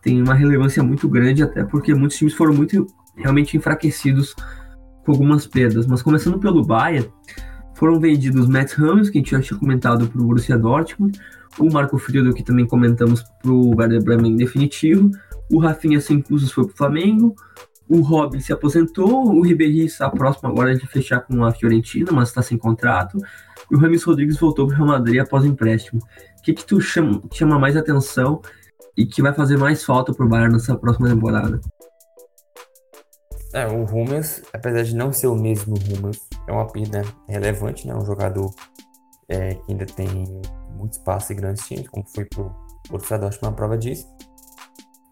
tem uma relevância muito grande, até porque muitos times foram muito realmente enfraquecidos com algumas perdas. Mas começando pelo Bayern, foram vendidos Matt Ramos, que a gente já tinha comentado para o Borussia Dortmund, o Marco Friedel, que também comentamos para o Werder Bremen definitivo, o Rafinha sem custos foi para o Flamengo, o Robin se aposentou, o Ribéry está próximo agora de fechar com a Fiorentina, mas está sem contrato, e o Rames Rodrigues voltou para o Real Madrid após o empréstimo. O que, que tu chama, chama mais atenção e que vai fazer mais falta para o Bayern nessa próxima temporada? É, o Hummels, apesar de não ser o mesmo Hummels, é uma perda relevante, né? Um jogador é, que ainda tem muito espaço e grandes times, como foi pro Borussia Dortmund uma prova disso.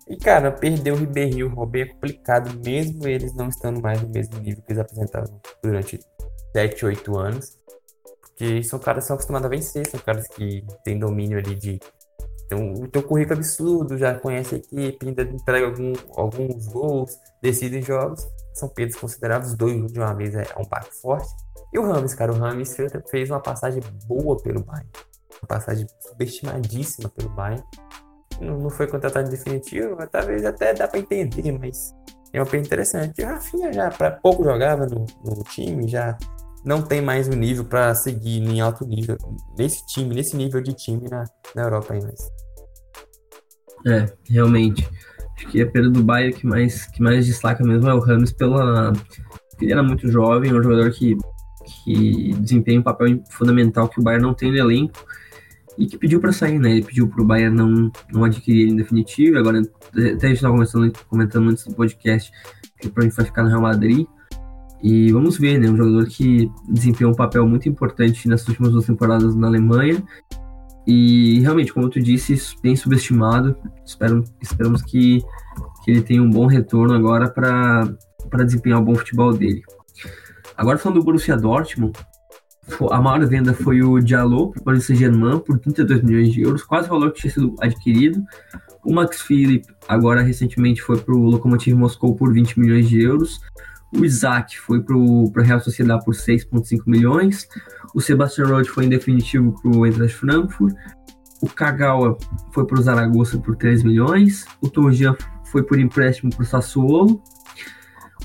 E, cara, perder o Ribéry e o Robin é complicado, mesmo eles não estando mais no mesmo nível que eles apresentavam durante 7, 8 anos. Porque são caras que são acostumados a vencer, são caras que têm domínio ali de. Então, o teu currículo absurdo, já conhece a equipe, ainda entrega algum, alguns gols, decidem jogos. São perdas consideráveis, dois de uma vez é um passo forte. E o Rames, cara, o Rames fez, fez uma passagem boa pelo Bayern. Uma passagem subestimadíssima pelo Bayern não foi contratado em definitivo, talvez até dá para entender, mas é uma coisa interessante. O Rafinha já para pouco jogava no, no, time, já não tem mais o um nível para seguir em alto nível nesse time, nesse nível de time na, na Europa ainda. É, realmente. Acho que a perda do Bayern que mais, que mais destaca mesmo é o Ramos pela. Ele era muito jovem, é um jogador que, que desempenha um papel fundamental que o Bayern não tem no elenco e que pediu para sair, né? Ele pediu para o Bayern não, não adquirir ele em definitivo. Agora, até a gente estava comentando antes do podcast que provavelmente vai ficar no Real Madrid. E vamos ver, né? Um jogador que desempenhou um papel muito importante nessas últimas duas temporadas na Alemanha. E realmente, como tu disse, bem subestimado. Espero, esperamos que, que ele tenha um bom retorno agora para desempenhar o um bom futebol dele. Agora falando do Borussia Dortmund, a maior venda foi o Diallo para o Paris Saint-Germain por 32 milhões de euros, quase o valor que tinha sido adquirido. O Max Philip agora recentemente foi para o Lokomotiv Moscou por 20 milhões de euros. O Isaac foi para a Real Sociedade por 6,5 milhões. O Sebastian Rode foi em definitivo para o Eintracht Frankfurt. O Kagawa foi para o Zaragoza por 3 milhões. O Tojan foi por empréstimo para o Sassuolo.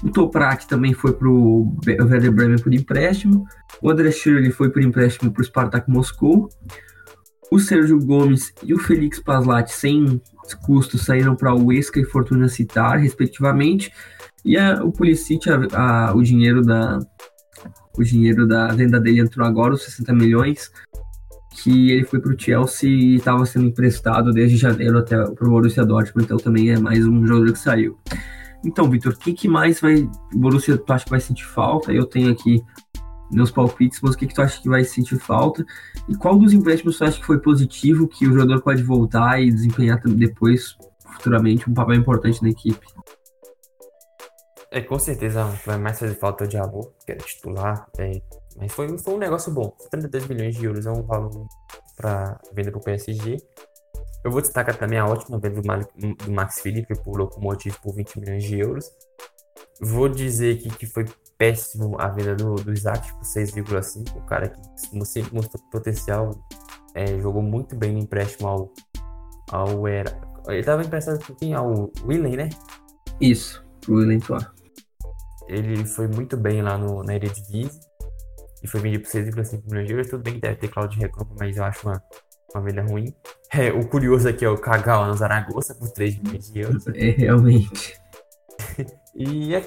O Toprak também foi para o Werder Bremen por empréstimo. O André Schürrle foi por empréstimo para o Spartak Moscou. O Sérgio Gomes e o Felix Paslat, sem custos, saíram para o Esca e Fortuna Citar, respectivamente. E a, o Pulisic, a, a, o dinheiro da o dinheiro da venda dele entrou agora, os 60 milhões, que ele foi para o Chelsea e estava sendo emprestado desde janeiro até para o Borussia Dortmund, então também é mais um jogador que saiu. Então, Vitor, o que, que mais vai Borussia tu acha que vai sentir falta? Eu tenho aqui meus palpites, mas o que, que tu acha que vai sentir falta? E qual dos empréstimos tu acha que foi positivo, que o jogador pode voltar e desempenhar depois, futuramente, um papel importante na equipe? É, com certeza vai mais fazer falta o Diabo, que era titular. É, mas foi, foi um negócio bom. 32 milhões de euros é um valor para venda para o PSG. Eu vou destacar também a ótima venda do, do Max Felipe por Locomotive por 20 milhões de euros. Vou dizer aqui que foi péssimo a venda do, do Isaac por 6,5. O cara que sempre mostrou potencial, é, jogou muito bem no empréstimo ao. ao era, ele estava emprestado com quem? Ao Willen, né? Isso, o Willen Toa ele foi muito bem lá no, na Eredivisie e foi vendido por 6,5 milhões de euros. Tudo bem que deve ter cláusula de recompra, mas eu acho uma, uma venda ruim. É, o curioso aqui é o Kagawa no Zaragoza por 3 milhões de euros. É, realmente. e, é,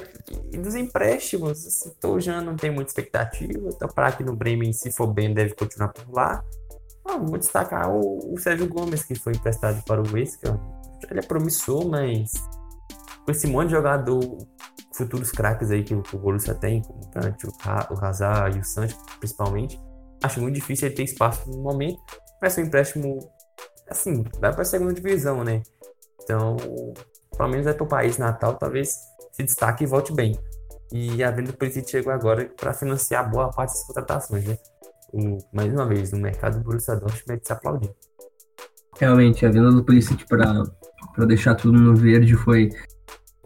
e, dos empréstimos, assim, já não tem muita expectativa. Então, para que no Bremen, se for bem, deve continuar por lá. Ah, vou destacar o, o, Sérgio Gomes, que foi emprestado para o Wesker. Ele é promissor, mas com esse monte de jogador futuros craques aí que, o Borussia tem, como o Kant, o Hazard e o Sancho, principalmente. Acho muito difícil ele ter espaço no momento. Vai ser um empréstimo, assim, vai para a segunda divisão, né? Então, pelo menos é para o país natal, talvez se destaque e volte bem. E a venda do Pulisic chegou agora para financiar boa parte das contratações, né? O, mais uma vez, no mercado do Borussia Dortmund se aplaudir. Realmente, a venda do Pulisic para deixar tudo no verde foi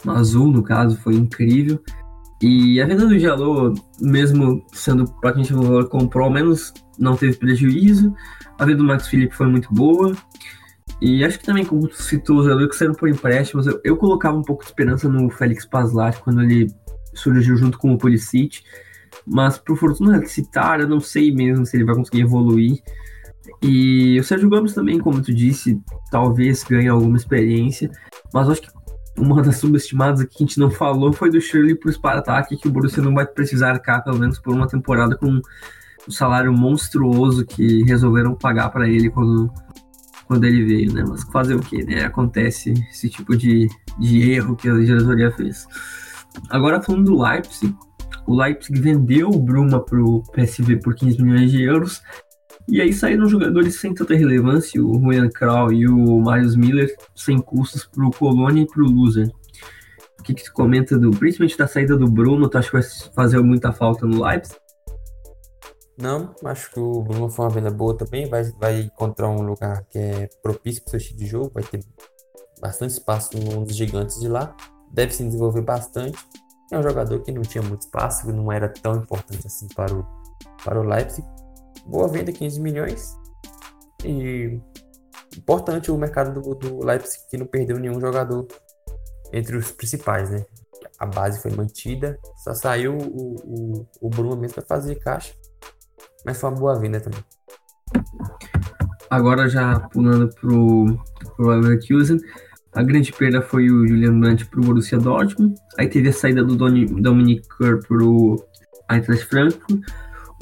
azul, no caso, foi incrível. E a venda do Jalô, mesmo sendo praticamente o valor comprou, ao menos não teve prejuízo. A venda do Max Felipe foi muito boa. E acho que também, como tu citou, os jogadores que saíram por empréstimos, eu, eu, colocava um pouco de esperança no Félix Paslat quando ele surgiu junto com o Pulisic. Mas por fortuna citar, eu não sei mesmo se ele vai conseguir evoluir. E o Sérgio Gomes também, como tu disse, talvez ganhe alguma experiência. Mas acho que uma das subestimadas aqui que a gente não falou foi do Shirley pro Spartak, que o Borussia não vai precisar arcar, pelo menos por uma temporada, com um salário monstruoso que resolveram pagar para ele quando, quando ele veio, né? Mas fazer o que, né? Acontece esse tipo de, de erro que a diretoria fez. Agora falando do Leipzig, o Leipzig vendeu o Bruma pro PSV por 15 milhões de euros e aí saíram jogadores sem tanta relevância, o Julian Krau e o Marius Miller, sem custos para o Colônia e para o Loser. O que, que você comenta do, principalmente da saída do Bruno? Tu acha que vai fazer muita falta no Leipzig? Não, acho que o Bruno foi uma venda boa também. Vai, vai encontrar um lugar que é propício para o seu estilo de jogo. Vai ter bastante espaço nos gigantes de lá. Deve se desenvolver bastante. É um jogador que não tinha muito espaço, não era tão importante assim para o, para o Leipzig boa venda, 15 milhões. E importante o mercado do, do Leipzig que não perdeu nenhum jogador entre os principais, né? A base foi mantida, só saiu o, o, o Bruno mesmo para fazer caixa, mas foi uma boa venda também. Agora já pulando pro, pro Leverkusen, a grande perda foi o Julian Brandt pro Borussia Dortmund, aí teve a saída do Dominic Kerr pro Eintracht Frankfurt,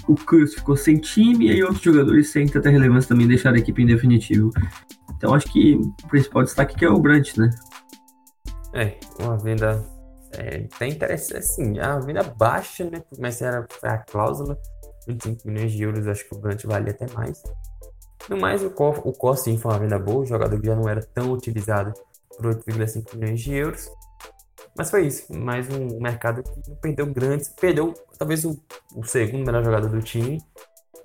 o Cruz ficou sem time e outros jogadores sem tanta relevância também deixaram a equipe em definitivo. Então acho que o principal destaque aqui é o Brant, né? É, uma venda é, até interessante, assim, a venda baixa, né? Mas era a cláusula, 25 milhões de euros, acho que o Brant valia até mais. No mais, o Cor, o Cor sim foi uma venda boa, o jogador que já não era tão utilizado por 8,5 milhões de euros. Mas foi isso, mais um mercado que não perdeu grandes, perdeu talvez o, o segundo melhor jogador do time,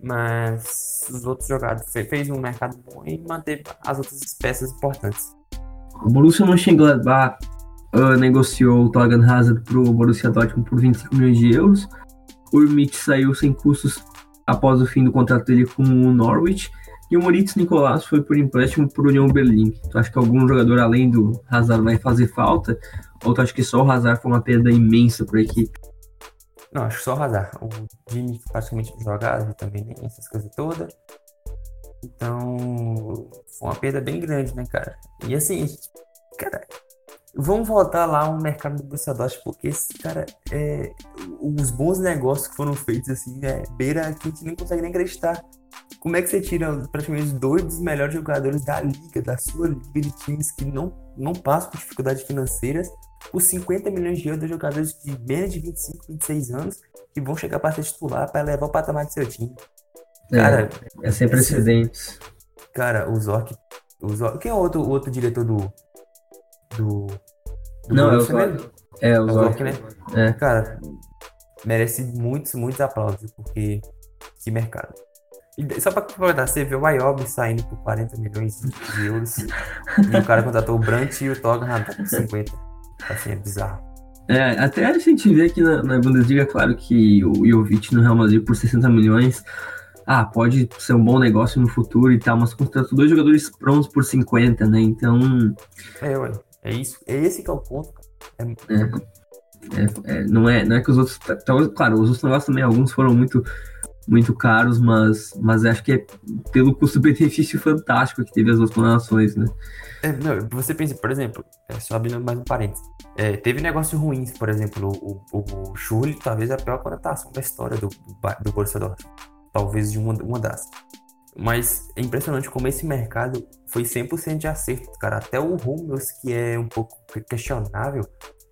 mas os outros jogadores fez um mercado bom e manteve as outras peças importantes. O Borussia Mönchengladbach uh, negociou o Torgan Hazard para o Borussia Dortmund por 25 milhões de euros. O Mitch saiu sem custos após o fim do contrato dele com o Norwich. E o Moritz Nicolás foi por empréstimo por União Berlim. Tu acha que algum jogador além do Hazard vai fazer falta? Ou tu acha que só o Hazard foi uma perda imensa para a equipe? Não, acho que só o Hazard. O Jimmy praticamente não jogava, também nem essas coisas todas. Então, foi uma perda bem grande, né, cara? E assim, cara, vamos voltar lá ao mercado do Borussia Dortmund, porque esse cara, é, os bons negócios que foram feitos, assim, é, beira que a gente nem consegue nem acreditar. Como é que você tira praticamente dois dos melhores jogadores da liga, da sua liga de times que não, não passam por dificuldades financeiras, por 50 milhões de euros de jogadores de menos de 25, 26 anos, que vão chegar para ser titular para levar o patamar do seu time. É, cara, é, é sem precedentes. Cara, o Zork, o Zork. Quem é o outro, o outro diretor do. Do. do não, é o Zork. É, o é Zork, né? É. Cara, merece muitos, muitos aplausos, porque. Que mercado. E só pra completar, você vê o Ayob saindo por 40 milhões de euros e o cara contratou o Brant e o Tottenham por 50. Assim, é bizarro. É, até a gente vê aqui na, na Bundesliga, claro que o Jovic no Real Madrid por 60 milhões, ah, pode ser um bom negócio no futuro e tal, mas contratou dois jogadores prontos por 50, né? Então. É, ué, é isso. É esse que é o ponto, é, é, é, é, não, é, não é que os outros. Claro, os outros negócios também, alguns foram muito muito caros, mas, mas acho que é pelo custo-benefício [LAUGHS] fantástico que teve as duas clonações, né? É, não, você pensa, por exemplo, é, só abrindo mais um parênteses, é, teve negócios ruins, por exemplo, o, o, o Schurli, talvez a pior conotação da história do, do, do Borussia Dortmund, talvez de uma, uma das. Mas é impressionante como esse mercado foi 100% de acerto, cara. Até o Hummels, que é um pouco questionável,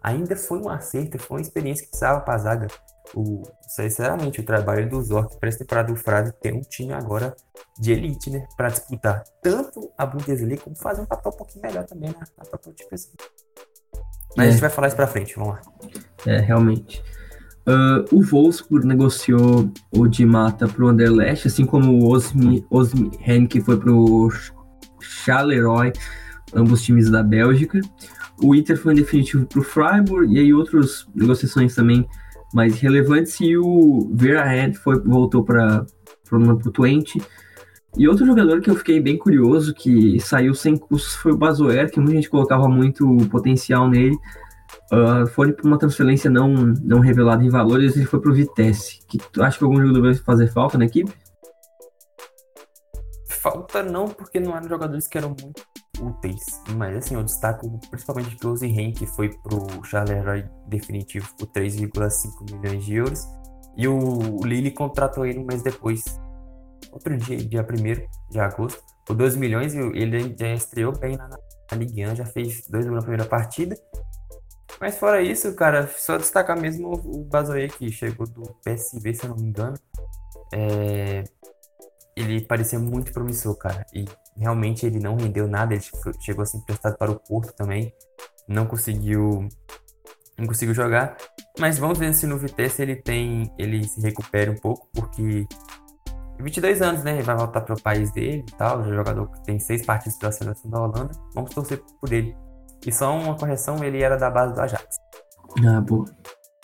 ainda foi um acerto, foi uma experiência que precisava para a zaga o, sinceramente, o trabalho do Zork para essa temporada do Frade tem um time agora de elite, né? Para disputar tanto a Bundesliga como fazer um papel um pouquinho melhor também na, na própria Champions Mas é. a gente vai falar isso para frente, vamos lá. É, realmente. Uh, o Wolfsburg negociou o de mata para o Anderlecht, assim como o Osmi, Osmi que foi para o Charleroi, ambos times da Bélgica. O Inter foi em definitivo para o Freiburg, e aí outras negociações também mais relevantes e o Vera Head foi, voltou para o Twente. E outro jogador que eu fiquei bem curioso, que saiu sem custos, foi o Bazoer, que muita gente colocava muito potencial nele. Uh, foi para uma transferência não, não revelada em valores, ele foi para o Vitesse. Que, tu acha que algum jogador vai fazer falta na equipe? Falta não, porque não eram jogadores que eram muito úteis. Mas assim, eu destaco principalmente o Ren, que foi pro Charleroi definitivo por 3,5 milhões de euros. E o Lille contratou ele um mês depois, outro dia, dia 1 de agosto, por 2 milhões. E ele já estreou bem na, na Ligue 1, já fez 2 gols na primeira partida. Mas fora isso, cara, só destacar mesmo o Bazoe que chegou do PSV, se eu não me engano. É... Ele parecia muito promissor, cara. E realmente ele não rendeu nada, ele chegou a ser emprestado para o Porto também, não conseguiu não conseguiu jogar, mas vamos ver se no Vitesse ele tem, ele se recupera um pouco, porque 22 anos, né, ele vai voltar para o país dele e tal, é jogador que tem seis partidas pela seleção da Holanda, vamos torcer por ele. E só uma correção, ele era da base do Ajax. Ah, boa,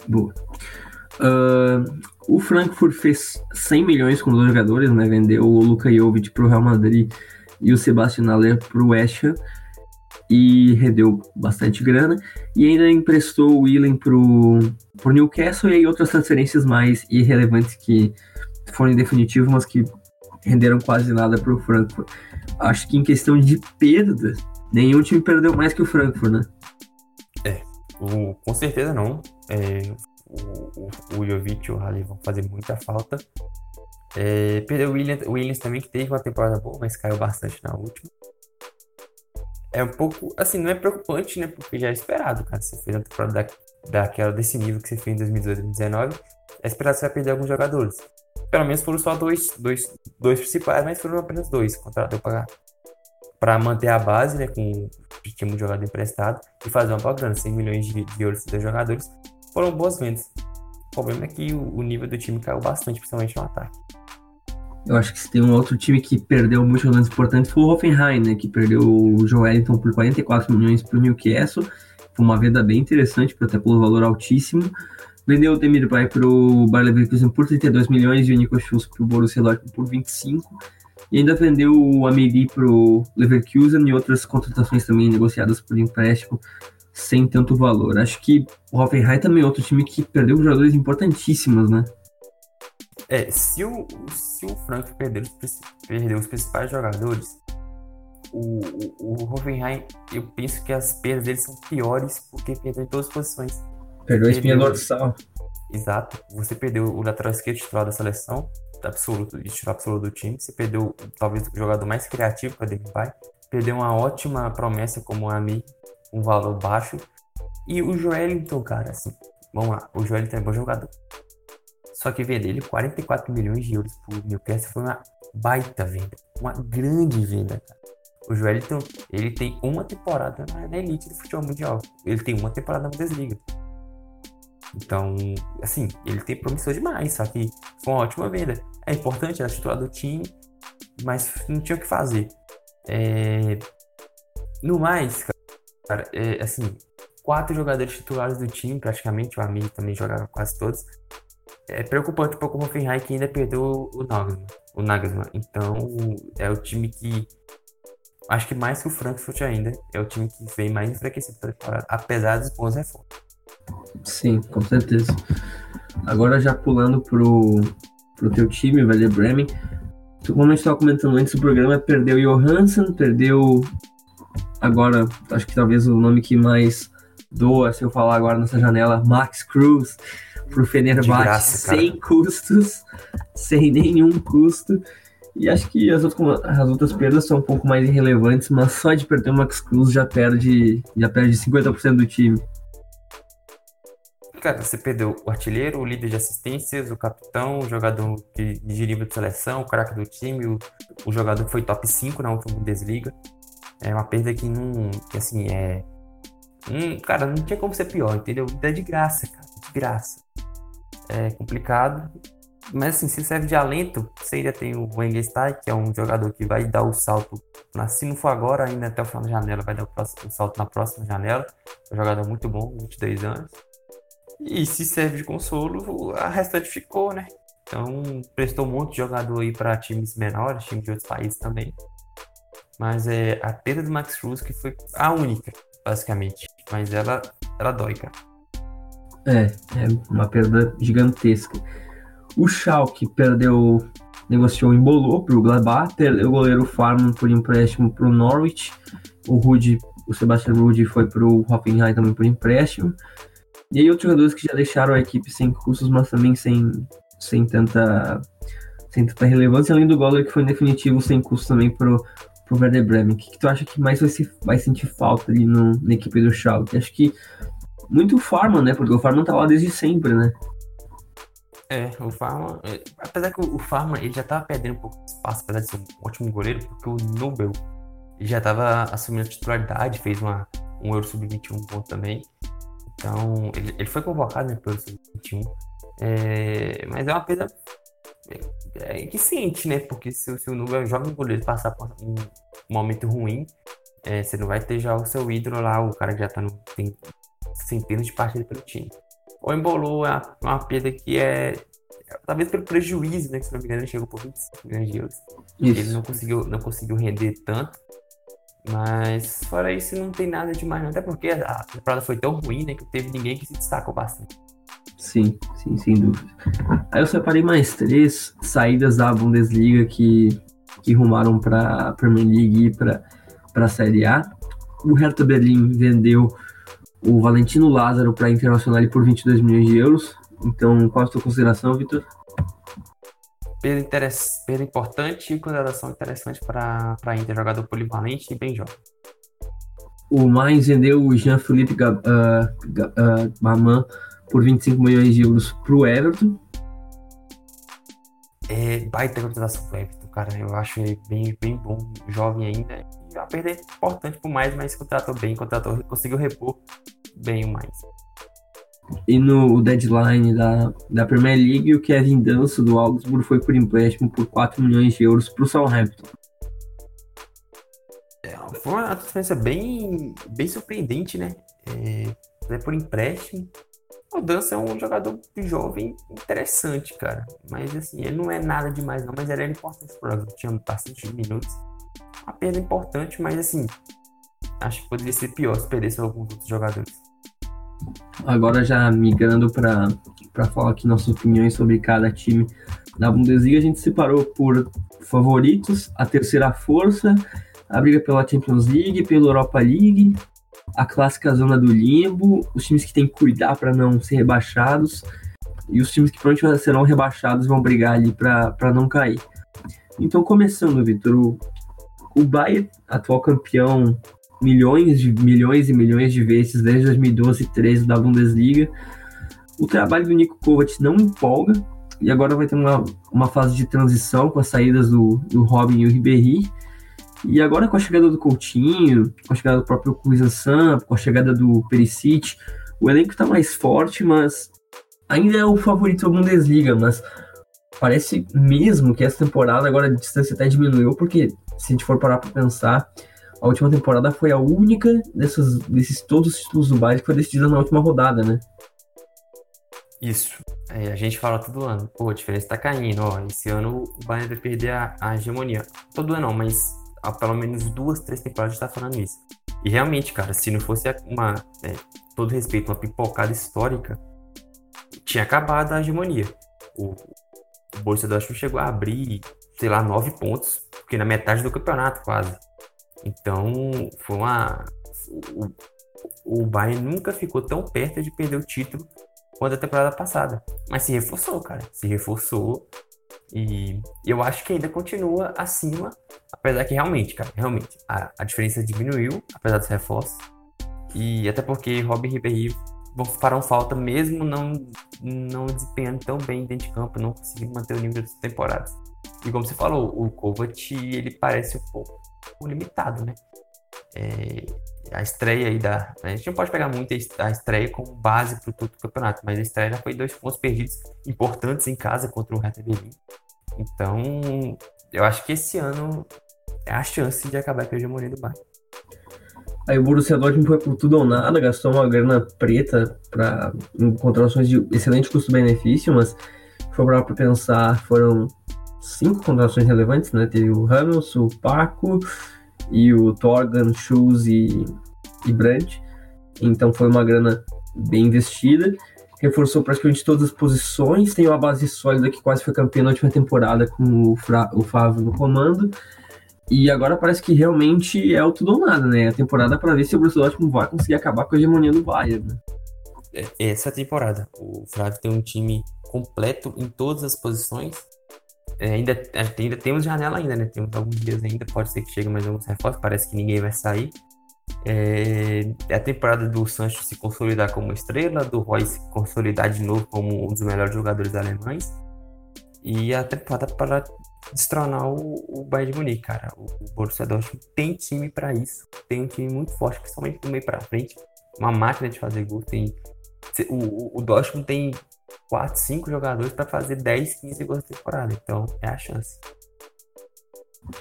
boa. Uh, o Frankfurt fez 100 milhões com dois jogadores, né? Vendeu o Luka Jovic para o Real Madrid e o Sebastian Haller para o West Ham e rendeu bastante grana e ainda emprestou o Willen para o Newcastle e aí outras transferências mais irrelevantes que foram definitivas, mas que renderam quase nada para o Frankfurt. Acho que em questão de perda, nenhum time perdeu mais que o Frankfurt, né? É, o, com certeza não. É, o, o, o Jovic e o Halle vão fazer muita falta. É, perdeu o Williams, Williams também, que teve uma temporada boa, mas caiu bastante na última. É um pouco, assim, não é preocupante, né? Porque já é esperado, cara. Você fez uma temporada da, daquela, desse nível que você fez em 2018 2019, é esperado que você vai perder alguns jogadores. Pelo menos foram só dois, dois, dois principais, mas foram apenas dois contratou para para manter a base, né, com o time de jogador emprestado e fazer uma boa grana, 100 milhões de, de euros de jogadores, foram boas vendas. O problema é que o, o nível do time caiu bastante, principalmente no ataque. Eu acho que se tem um outro time que perdeu muitos jogadores importantes foi o Hoffenheim, né? Que perdeu o Joelinton por 44 milhões para o Newcastle. Foi uma venda bem interessante, até pelo valor altíssimo. Vendeu o Demirbay para o Bayer Leverkusen por 32 milhões e o Nico Schultz para o Borussia Dortmund por 25. E ainda vendeu o Ameli para o Leverkusen e outras contratações também negociadas por empréstimo sem tanto valor. Acho que o Hoffenheim também é outro time que perdeu jogadores importantíssimos, né? É, se o, se o Frank perder, perder os principais jogadores, o, o, o Hoffenheim, eu penso que as perdas deles são piores porque perdeu em todas as posições. Perdeu a espinha dorsal. Exato. Você perdeu o lateral esquerdo titular da seleção, absoluto, titular absoluto do time. Você perdeu talvez o jogador mais criativo, que o Depay. Perdeu uma ótima promessa como a Mi, um valor baixo. E o Joelinton, cara, assim, vamos lá, o Joelinton é bom jogador. Só que vender ele 44 milhões de euros por Newcastle foi uma baita venda, uma grande venda. O Joelinton, ele tem uma temporada na elite do futebol mundial. Ele tem uma temporada na Bundesliga. Então, assim, ele tem promissor demais, só que foi uma ótima venda. É importante, era titular do time, mas não tinha o que fazer. É... No mais, cara, é, assim, quatro jogadores titulares do time, praticamente, o amigo também jogava quase todos. É preocupante pouco o Hoffenheim que ainda perdeu o Nagelsmann, o Nagelsmann. Então, é o time que acho que mais que o Frankfurt ainda, é o time que vem mais enfraquecido para temporada, apesar dos bons reforços. Sim, com certeza. Agora já pulando pro, pro teu time, o Werder Bremen. Como a gente estava comentando antes do programa, perdeu Johansson, perdeu agora, acho que talvez o nome que mais doa, se eu falar agora nessa janela, Max Cruz, pro Fenerbahçe, sem custos, sem nenhum custo. E acho que as outras, as outras perdas são um pouco mais irrelevantes, mas só de perder o Max Cruz já perde, já perde 50% do time cara, você perdeu o artilheiro, o líder de assistências, o capitão, o jogador de, de nível de seleção, o craque do time, o, o, jogador que foi top 5 na última Bundesliga. É uma perda que não. que assim, é. Hum, cara, não tinha como ser pior, entendeu? É de graça, cara, de graça. É complicado. Mas assim, se serve de alento, você ainda tem o Wengestai, que é um jogador que vai dar o salto, se não for agora, ainda até o final da janela, vai dar o, próximo, o salto na próxima janela. É um jogador muito bom, 22 anos. E se serve de consolo, a restante ficou, né? Então, prestou um monte de jogador aí para times menores, times de outros países também. Mas é a perda do Max Cruz que foi a única, basicamente. Mas ela, ela dói, cara. É, é uma perda gigantesca. O Schalke perdeu, negociou, embolou pro Gladbach, perdeu o goleiro Farman por empréstimo pro Norwich. O Rude, o Sebastian Rude foi pro Hoffenheim também por empréstimo. E aí outros jogadores que já deixaram a equipe sem custos, mas também sem, sem, tanta, sem tanta relevância, além do Goller que foi em definitivo sem custo também pro, pro Werder Bremen. O que, que tu acha que mais vai, se, vai sentir falta ali no, na equipe do Schalke? Acho que muito Farman, né? Porque o Farman tá lá desde sempre, né? É, o Farman, é, apesar que o Farman ele já tava perdendo um pouco de espaço, apesar de ser um ótimo goleiro, porque o Nobel já tava assumindo a titularidade, fez uma, um Euro Sub-21 bom também. Então, ele, ele foi convocado né, pelo Sub-21, é, mas é uma perda é, é, que sente, né? Porque se, se o Nubel joga um goleiro passar por um momento ruim, é, você não vai ter já o seu ídolo lá, o cara que já tá no, tem centenas de partidas pelo time. O Embolou é uma, uma perda que é talvez pelo prejuízo, né? Que se não me engano ele chegou por 25 milhões de euros. Ele não conseguiu, não conseguiu render tanto. Mas fora isso, não tem nada demais, não. Até porque a temporada foi tão ruim, né? Que teve ninguém que se destacou bastante. Sim, sim, sem dúvida. Aí eu separei mais três saídas da Bundesliga que, que rumaram para a Premier League e para a Série A. O Hertha Berlim vendeu o Valentino Lázaro para a Internacional por 22 milhões de euros. Então, qual a sua consideração, Vitor? perda, perda importante e contratação interessante para a Inter, jogador polivalente e bem jovem. O Mainz vendeu o Jean-Philippe uh, uh, Maman por 25 milhões de euros para o Everton. É, baita contratação pro Everton, cara. Eu acho ele bem, bem bom, jovem ainda. E a perda é importante pro mais, mas contratou bem, contratou, conseguiu repor bem o mais. E no deadline da, da Premier League, o Kevin Danso do Augsburg foi por empréstimo por 4 milhões de euros para o Southampton. É, foi uma diferença bem, bem surpreendente, né? É, por empréstimo. O Dança é um jogador jovem interessante, cara. Mas assim, ele não é nada demais, não. Mas ele era importante pro jogo. Tinha bastante minutos. Uma perda importante, mas assim, acho que poderia ser pior se perdesse alguns outros jogadores. Agora já migrando para falar aqui nossas opiniões sobre cada time da Bundesliga, a gente separou por favoritos, a terceira força, a briga pela Champions League, pela Europa League, a clássica zona do limbo, os times que tem que cuidar para não ser rebaixados e os times que provavelmente serão rebaixados vão brigar ali para não cair. Então, começando, Vitor, o, o Bayern, atual campeão milhões de milhões e milhões de vezes desde 2012 e 13 da Bundesliga. O trabalho do Nico Kovac não empolga e agora vai ter uma, uma fase de transição com as saídas do, do Robin e o Ribéry. E agora com a chegada do Coutinho, com a chegada do próprio Kuizan com a chegada do Perisic, o elenco está mais forte, mas ainda é o favorito da Bundesliga, mas parece mesmo que essa temporada agora a distância até diminuiu, porque se a gente for parar para pensar, a última temporada foi a única dessas, desses todos os títulos do Bayern que foi decidida na última rodada, né? Isso. É, a gente fala todo ano, pô, a diferença tá caindo, ó. Esse ano o Bayern vai perder a, a hegemonia. Todo ano não, mas há pelo menos duas, três temporadas a gente tá falando isso. E realmente, cara, se não fosse uma, é, todo respeito, uma pipocada histórica, tinha acabado a hegemonia. O, o Borussia Dortmund chegou a abrir, sei lá, nove pontos, porque na metade do campeonato quase. Então, foi uma. O, o Bayern nunca ficou tão perto de perder o título quanto a temporada passada. Mas se reforçou, cara. Se reforçou. E eu acho que ainda continua acima, apesar que realmente, cara, realmente, a, a diferença diminuiu, apesar dos reforços. E até porque Robin Ribéry farão falta mesmo não, não desempenhando tão bem dentro de campo, não conseguindo manter o nível das temporadas. E como você falou, o Kovac, ele parece um pouco limitado, né? É, a estreia aí da. A gente não pode pegar muito a estreia como base para todo o campeonato, mas a estreia já foi dois pontos perdidos importantes em casa contra o Hertha Berlim. Então, eu acho que esse ano é a chance de acabar com a hegemonia do Bayern. Aí o Borussia Dortmund foi por tudo ou nada, gastou uma grana preta para contratações de excelente custo-benefício, mas foi para pensar, foram cinco contratações relevantes, né? Teve o Ramos, o Paco e o Torgan, Schulz e, e Brandt. Então foi uma grana bem investida. Reforçou praticamente todas as posições, tem uma base sólida que quase foi campeã na última temporada com o, Fra, o Fábio no comando. E agora parece que realmente é o tudo ou nada, né? A temporada para ver se o Borussia Dortmund vai conseguir acabar com a hegemonia do Bayern. Né? É, essa temporada, o Flávio tem um time completo em todas as posições é, ainda, ainda temos janela ainda, né? Temos alguns dias ainda, pode ser que chegue mais alguns reforços, parece que ninguém vai sair. É, é a temporada do Sancho se consolidar como estrela, do Roy se consolidar de novo como um dos melhores jogadores alemães. E a temporada para destronar o, o Bayern de Munique, cara. O, o Borussia Dortmund tem time para isso. Tem um time muito forte, principalmente do meio para frente. Uma máquina de fazer gol. Tem, o, o, o Dortmund tem 4, 5 jogadores para fazer 10, 15 gols na temporada. Então, é a chance.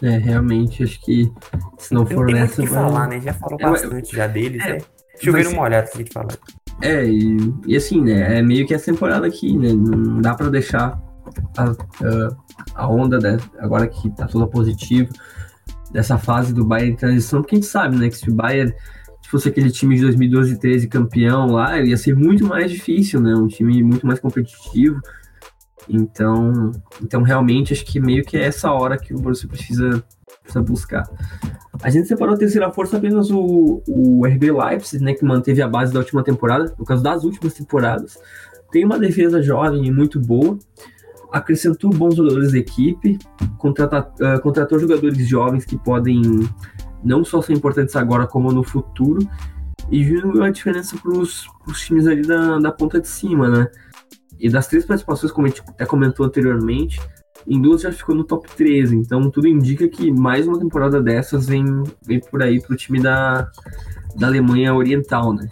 É, realmente, acho que se não, for nessa. Não vai... falar, né? Já falou é, bastante já deles, é, né? Chovendo uma olhada que a gente falar. É, e, e, assim, né? É meio que essa temporada aqui, né? Não dá para deixar a, a, a, onda, né? Agora que tá toda positiva, dessa fase do Bayern de transição, porque a gente sabe, né? Que se o Bayern fosse aquele time de 2012 e 13 campeão lá, ia ser muito mais difícil, né? Um time muito mais competitivo. Então, então realmente acho que meio que é essa hora que o Borussia precisa, precisa buscar. A gente separou a terceira força apenas o, o RB Leipzig, né, que manteve a base da última temporada, no caso das últimas temporadas. Tem uma defesa jovem e muito boa. acrescentou bons jogadores da equipe, contrata, uh, contratou jogadores jovens que podem não só ser importantes agora, como no futuro, e viu a diferença para os times ali da, da ponta de cima, né? E das três participações, como a gente até comentou anteriormente, em duas já ficou no top 13. Então tudo indica que mais uma temporada dessas vem, vem por aí pro time da, da Alemanha Oriental, né?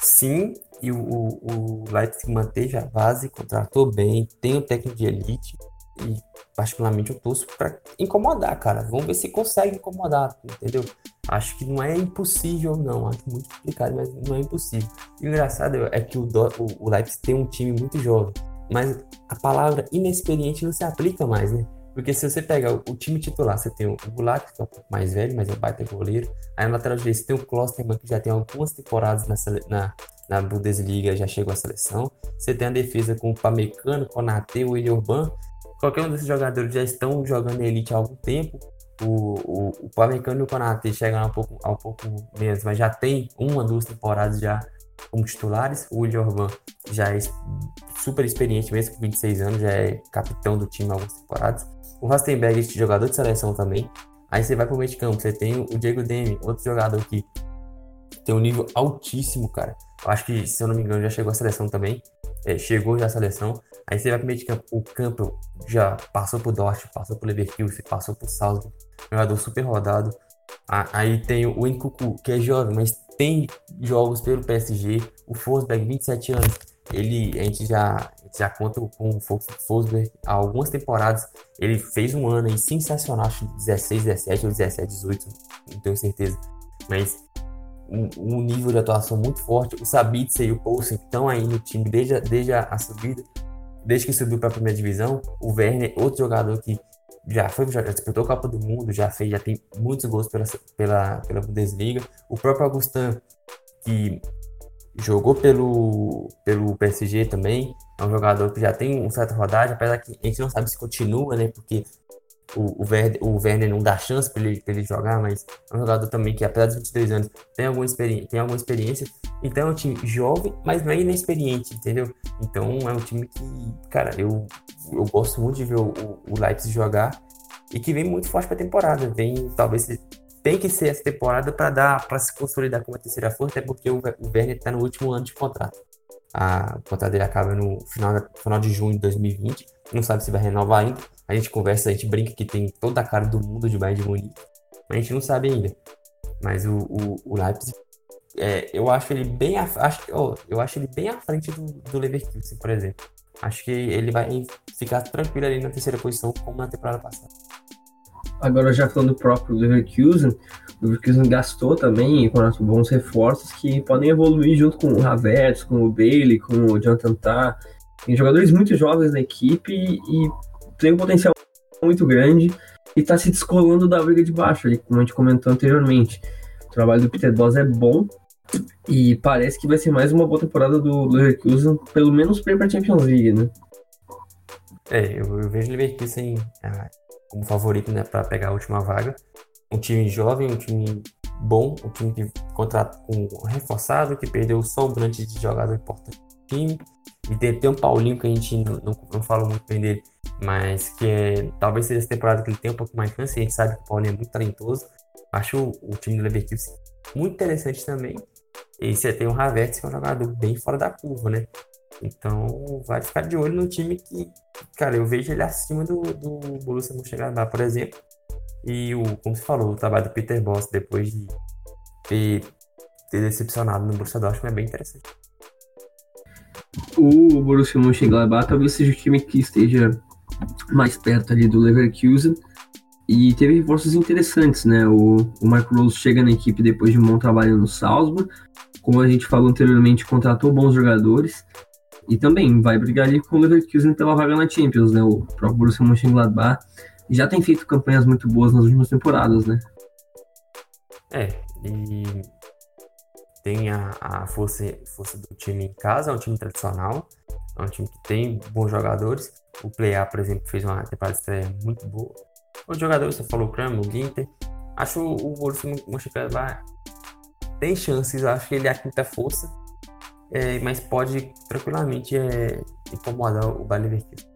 Sim, e o, o, o Leipzig manteve a base, contratou bem, tem um técnico de elite e particularmente eu torço para incomodar, cara. Vamos ver se consegue incomodar, entendeu? Acho que não é impossível, não. Acho muito complicado, mas não é impossível. O engraçado é que o, o, o Leipzig tem um time muito jovem, mas a palavra inexperiente não se aplica mais, né? Porque se você pega o time titular, você tem o Gulak, que é um pouco mais velho, mas é um baita goleiro. Aí na lateral direita você tem o Klosterman, que já tem algumas temporadas na, na, na Bundesliga, já chegou à seleção. Você tem a defesa com o Pamecano, Konate, o Urban. Qualquer um desses jogadores já estão jogando elite há algum tempo. O, o, o Pamecano e o Konate chegam um pouco, um pouco menos, mas já tem uma, duas temporadas já como titulares. O William Urban já é super experiente, mesmo com 26 anos, já é capitão do time há algumas temporadas. O Rastenberg, este jogador de seleção também. Aí você vai pro meio de campo, você tem o Diego Demi, outro jogador que tem um nível altíssimo, cara. Eu acho que, se eu não me engano, já chegou à seleção também. É, chegou já à seleção. Aí você vai pro meio de campo, o Campbell já passou pro Dortmund, passou pro Leverkusen, passou pro Salzburg. Jogador super rodado. Aí tem o Nkuku, que é jovem, mas tem jogos pelo PSG. O Forsberg, 27 anos ele, a gente já, já conta com o Forsberg há algumas temporadas. Ele fez um ano aí sensacional, acho 16, 17 ou 17, 18, não tenho certeza. Mas um, um nível de atuação muito forte. O Sabitzer e o Poulsen estão aí no time desde, desde a, a subida, desde que subiu para a primeira divisão. O Werner, outro jogador que já foi já disputou a Copa do Mundo, já fez, já tem muitos gols pela, pela, pela Bundesliga. O próprio Augustin, que jogou pelo, pelo PSG também. É um jogador que já tem um certa rodagem, apesar que a gente não sabe se continua, né? Porque o, o, o Werner não dá chance para ele, ele jogar, mas é um jogador também que, apesar dos 22 anos, tem alguma, experiência, tem alguma experiência. Então é um time jovem, mas não é inexperiente, entendeu? Então é um time que, cara, eu, eu gosto muito de ver o, o Leipzig jogar e que vem muito forte para a temporada. Vem, talvez, tem que ser essa temporada para dar para se consolidar como a terceira força, até porque o, o Werner está no último ano de contrato. A, o contrato dele acaba no final, final de junho de 2020. Não sabe se vai renovar ainda. A gente conversa, a gente brinca que tem toda a cara do mundo de Bayern de Munique. Mas a gente não sabe ainda. Mas o, o, o Leipzig, é, eu acho ele bem à, acho, oh, eu acho ele bem à frente do, do Leverkusen, por exemplo. Acho que ele vai ficar tranquilo ali na terceira posição, como na temporada passada. Agora já falando do próprio Leverkusen, o Leverkusen gastou também com bons reforços que podem evoluir junto com o Havertz, com o Bailey, com o Jonathan Tah. Tem jogadores muito jovens na equipe e tem um potencial muito grande e está se descolando da briga de baixo, ali, como a gente comentou anteriormente. O trabalho do Peter Boss é bom e parece que vai ser mais uma boa temporada do Leverkusen, pelo menos para a Champions League, né? É, eu, eu vejo o Leverkusen ah, como favorito né, para pegar a última vaga. Um time jovem, um time bom, um time que contrato com reforçado, que perdeu um grande de jogador importante time. E tem, tem um Paulinho que a gente não, não, não fala muito bem dele, mas que é, talvez seja essa temporada que ele tem um pouco mais de chance. A gente sabe que o Paulinho é muito talentoso. Acho o, o time do Leverkusen muito interessante também. E você tem o Havertz, que é um jogador bem fora da curva, né? Então, vai ficar de olho no time que, cara, eu vejo ele acima do, do Borussia Mönchengladbach, por exemplo. E o, como você falou, o trabalho do Peter Boss depois de ter, ter decepcionado no Borussia Dortmund é bem interessante. O Borussia Mönchengladbach talvez seja o time que esteja mais perto ali do Leverkusen e teve reforços interessantes, né? O, o Marco Rose chega na equipe depois de um bom trabalho no Salzburg, como a gente falou anteriormente, contratou bons jogadores e também vai brigar ali com o Leverkusen pela vaga na Champions, né? O próprio Borussia Mönchengladbach já tem feito campanhas muito boas nas últimas temporadas, né? É, e tem a, a força, força do time em casa, é um time tradicional, é um time que tem bons jogadores. O Play-A, por exemplo, fez uma temporada estreia muito boa. Os jogadores, você falou o Kram, o Ginter. Acho o Borussia Mönchengladbach tem chances, acho que ele é a quinta força é, mas pode tranquilamente é, incomodar o Bayer Leverkusen.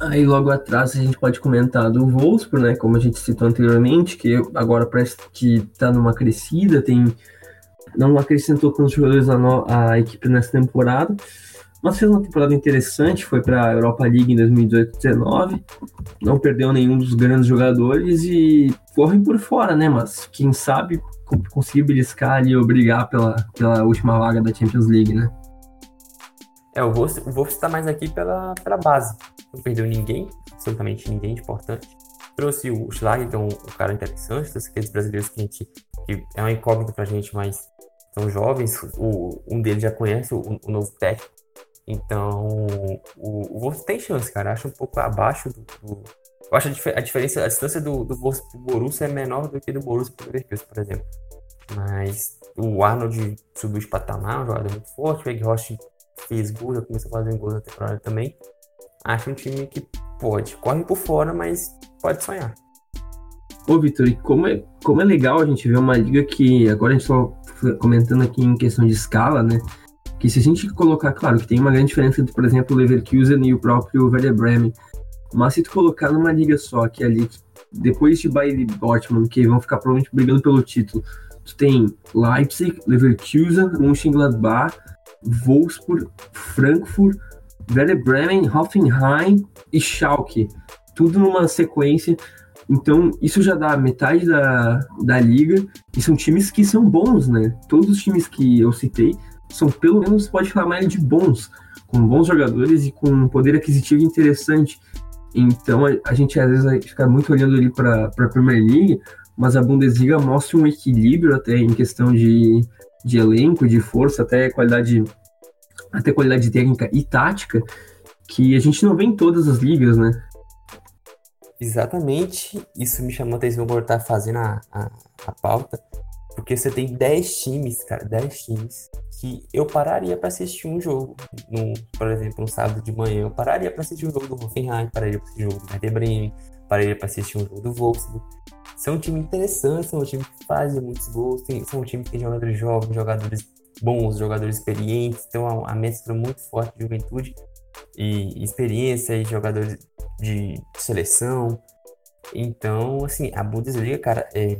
Aí logo atrás a gente pode comentar do Wolfsburg, né? Como a gente citou anteriormente, que agora parece que tá numa crescida, tem não acrescentou com os jogadores a equipe nessa temporada, mas fez uma temporada interessante, foi para a Europa League em 2018-19, não perdeu nenhum dos grandes jogadores e correm por fora, né? Mas quem sabe conseguir beliscar ali ou brigar pela, pela última vaga da Champions League, né? É, o Wolf está mais aqui pela, pela base. Não perdeu ninguém, absolutamente ninguém de importante. Trouxe o Schlag, que é um, um cara interessante, trouxe aqueles brasileiros que a gente. que é uma incógnita pra gente, mas são jovens. O, um deles já conhece o, o novo técnico. Então, o, o Wolf tem chance, cara. Acho um pouco abaixo do. do... eu acho a, a, diferença, a distância do, do Wolf pro Borussia é menor do que do Borussia pro Leverkusen, por exemplo. Mas o Arnold subiu de patamar, um jogador muito forte. O Egg Rocha fez gol, já começou a fazer gols na temporada também. Acho um time que pode, corre por fora, mas pode sonhar. Ô, Vitor, como é, como é legal a gente ver uma liga que, agora a gente só comentando aqui em questão de escala, né? Que se a gente colocar, claro, que tem uma grande diferença entre, por exemplo, o Leverkusen e o próprio Werder Bremen, mas se tu colocar numa liga só, que é ali, depois de Bayern e Dortmund, que vão ficar provavelmente brigando pelo título, tu tem Leipzig, Leverkusen, Mönchengladbach, Wolfsburg, Frankfurt, Werder Bremen, Hoffenheim e Schalke. Tudo numa sequência. Então, isso já dá metade da, da liga. E são times que são bons, né? Todos os times que eu citei são, pelo menos, pode chamar de bons. Com bons jogadores e com um poder aquisitivo interessante. Então, a, a gente às vezes fica muito olhando ali para a Premier League, mas a Bundesliga mostra um equilíbrio até em questão de, de elenco, de força, até qualidade até qualidade técnica e tática que a gente não vê em todas as ligas, né? Exatamente, isso me chamou a atenção por estar fazendo a, a, a, pauta, porque você tem 10 times, cara, 10 times, que eu pararia para assistir um jogo, no, por exemplo, um sábado de manhã, eu pararia para assistir um jogo do Hoffenheim, pararia para assistir um jogo do Werder Bremen, pararia para assistir um jogo do Wolfsburg. São um time interessante, são um time que faz muitos gols, são um time que tem jogadores jovens, jogadores bons, jogadores experientes, então a, mescla muito forte de juventude e experiência e jogadores de seleção. Então, assim, a Bundesliga, cara, é,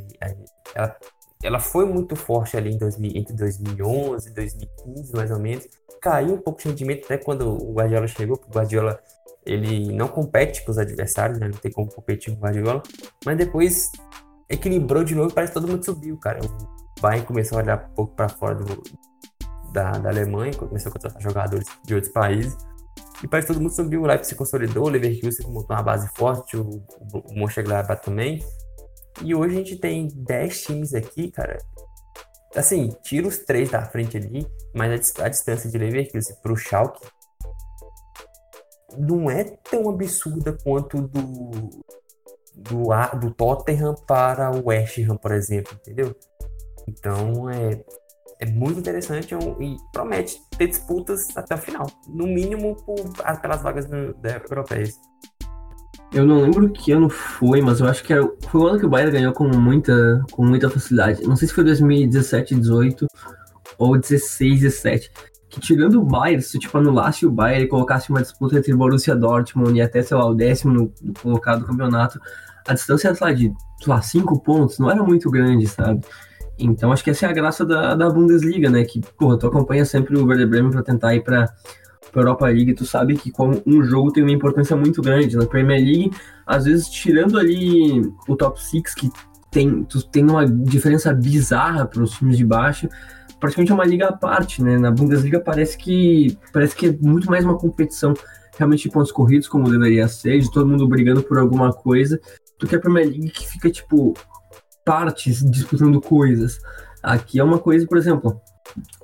ela, ela foi muito forte ali em 2000, entre 2011 e 2015, mais ou menos. Caiu um pouco de rendimento até quando o Guardiola chegou, porque o Guardiola ele não compete com os adversários, né? Não tem como competir com o Guardiola. Mas depois equilibrou de novo e parece que todo mundo subiu, cara. Bayern começou a olhar um pouco para fora do, da, da Alemanha, começou a contratar jogadores de outros países. E parece que todo mundo subiu. O Leipzig se consolidou, o Leverkusen montou uma base forte, o, o Mönchengladbach também. E hoje a gente tem 10 times aqui, cara. Assim, tira os três da frente ali, mas a, a distância de Leverkusen pro Schalke não é tão absurda quanto do do, do Tottenham para o West Ham, por exemplo, entendeu? Então, é, é muito interessante e promete ter disputas até o final, no mínimo por, pelas vagas europeias. Eu não lembro que ano foi, mas eu acho que era, foi o ano que o Bayern ganhou com muita, com muita facilidade. Não sei se foi 2017, 18 ou 16, 17. Que tirando o Bayern, se tipo anulasse o Bayern e colocasse uma disputa entre Borussia Dortmund e até, sei lá, o décimo no, no colocado do campeonato, a distância, sei lá, de, sei lá, cinco pontos não era muito grande, sabe? Então acho que essa é a graça da, da Bundesliga, né? Que, porra, tu acompanha sempre o Werder Bremen pra tentar ir pra, pra Europa League, tu sabe que como um jogo tem uma importância muito grande. Na Premier League, às vezes, tirando ali o top 6, que tem, tu tem uma diferença bizarra para os times de baixo, praticamente é uma liga à parte, né? Na Bundesliga parece que parece que é muito mais uma competição realmente de pontos corridos, como deveria ser, de todo mundo brigando por alguma coisa, do que a Premier League que fica, tipo, partes disputando coisas. Aqui é uma coisa, por exemplo,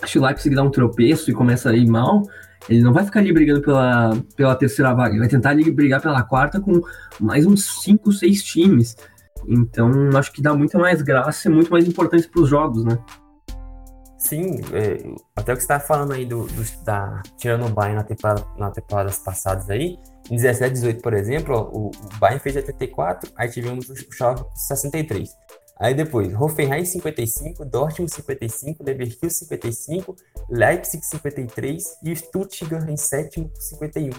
se o Leipzig dá um tropeço e começa a ir mal, ele não vai ficar ali brigando pela, pela terceira vaga, ele vai tentar ali brigar pela quarta com mais uns 5, 6 times. Então, acho que dá muito mais graça e muito mais importância para os jogos, né? Sim, é, até o que você estava falando aí do, do, da tirando o Bayern na temporada, na passadas aí, em 17, 18, por exemplo, o, o Bayern fez 84, aí tivemos o Schalke 63. Aí depois, Hoffenheim 55, Dortmund 55, Leverkusen 55, Leipzig 53 e Stuttgart em sétimo com 51.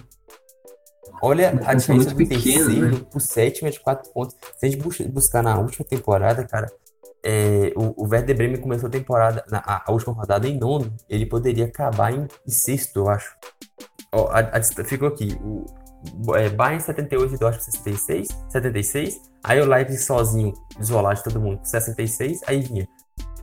Olha a é diferença do pequeno, terceiro né? pro sétimo é de 4 pontos. Se a gente buscar na última temporada, cara, é, o, o Werder Bremen começou a temporada, na, a, a, última rodada em nono, ele poderia acabar em, em sexto, eu acho. Ó, a, a, ficou aqui, o é, Bayern 78 e Dortmund 66, 76, aí o Leipzig sozinho, isolado de todo mundo, 66, aí vinha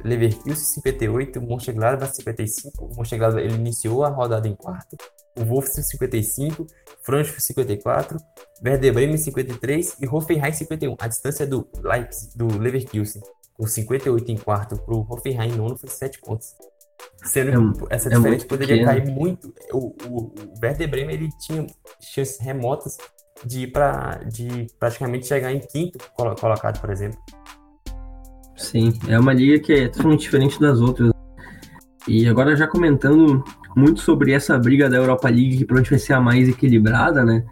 Leverkusen 58, o Mönchengladbach 55, o Mönchengladbach ele iniciou a rodada em quarto, o Wolfsburg 55, Frankfurt 54, Werder Bremen 53 e Hoffenheim 51. A distância do Leipzig, do Leverkusen com 58 em quarto para o Hoffenheim em nono foi 7 pontos. Sendo é, essa é diferença poderia pequeno. cair muito. O, o, o Werder Bremen ele tinha chances remotas de ir para de praticamente chegar em quinto colocado, por exemplo. Sim, é uma liga que é totalmente diferente das outras. E agora já comentando muito sobre essa briga da Europa League, que provavelmente vai ser a mais equilibrada, né?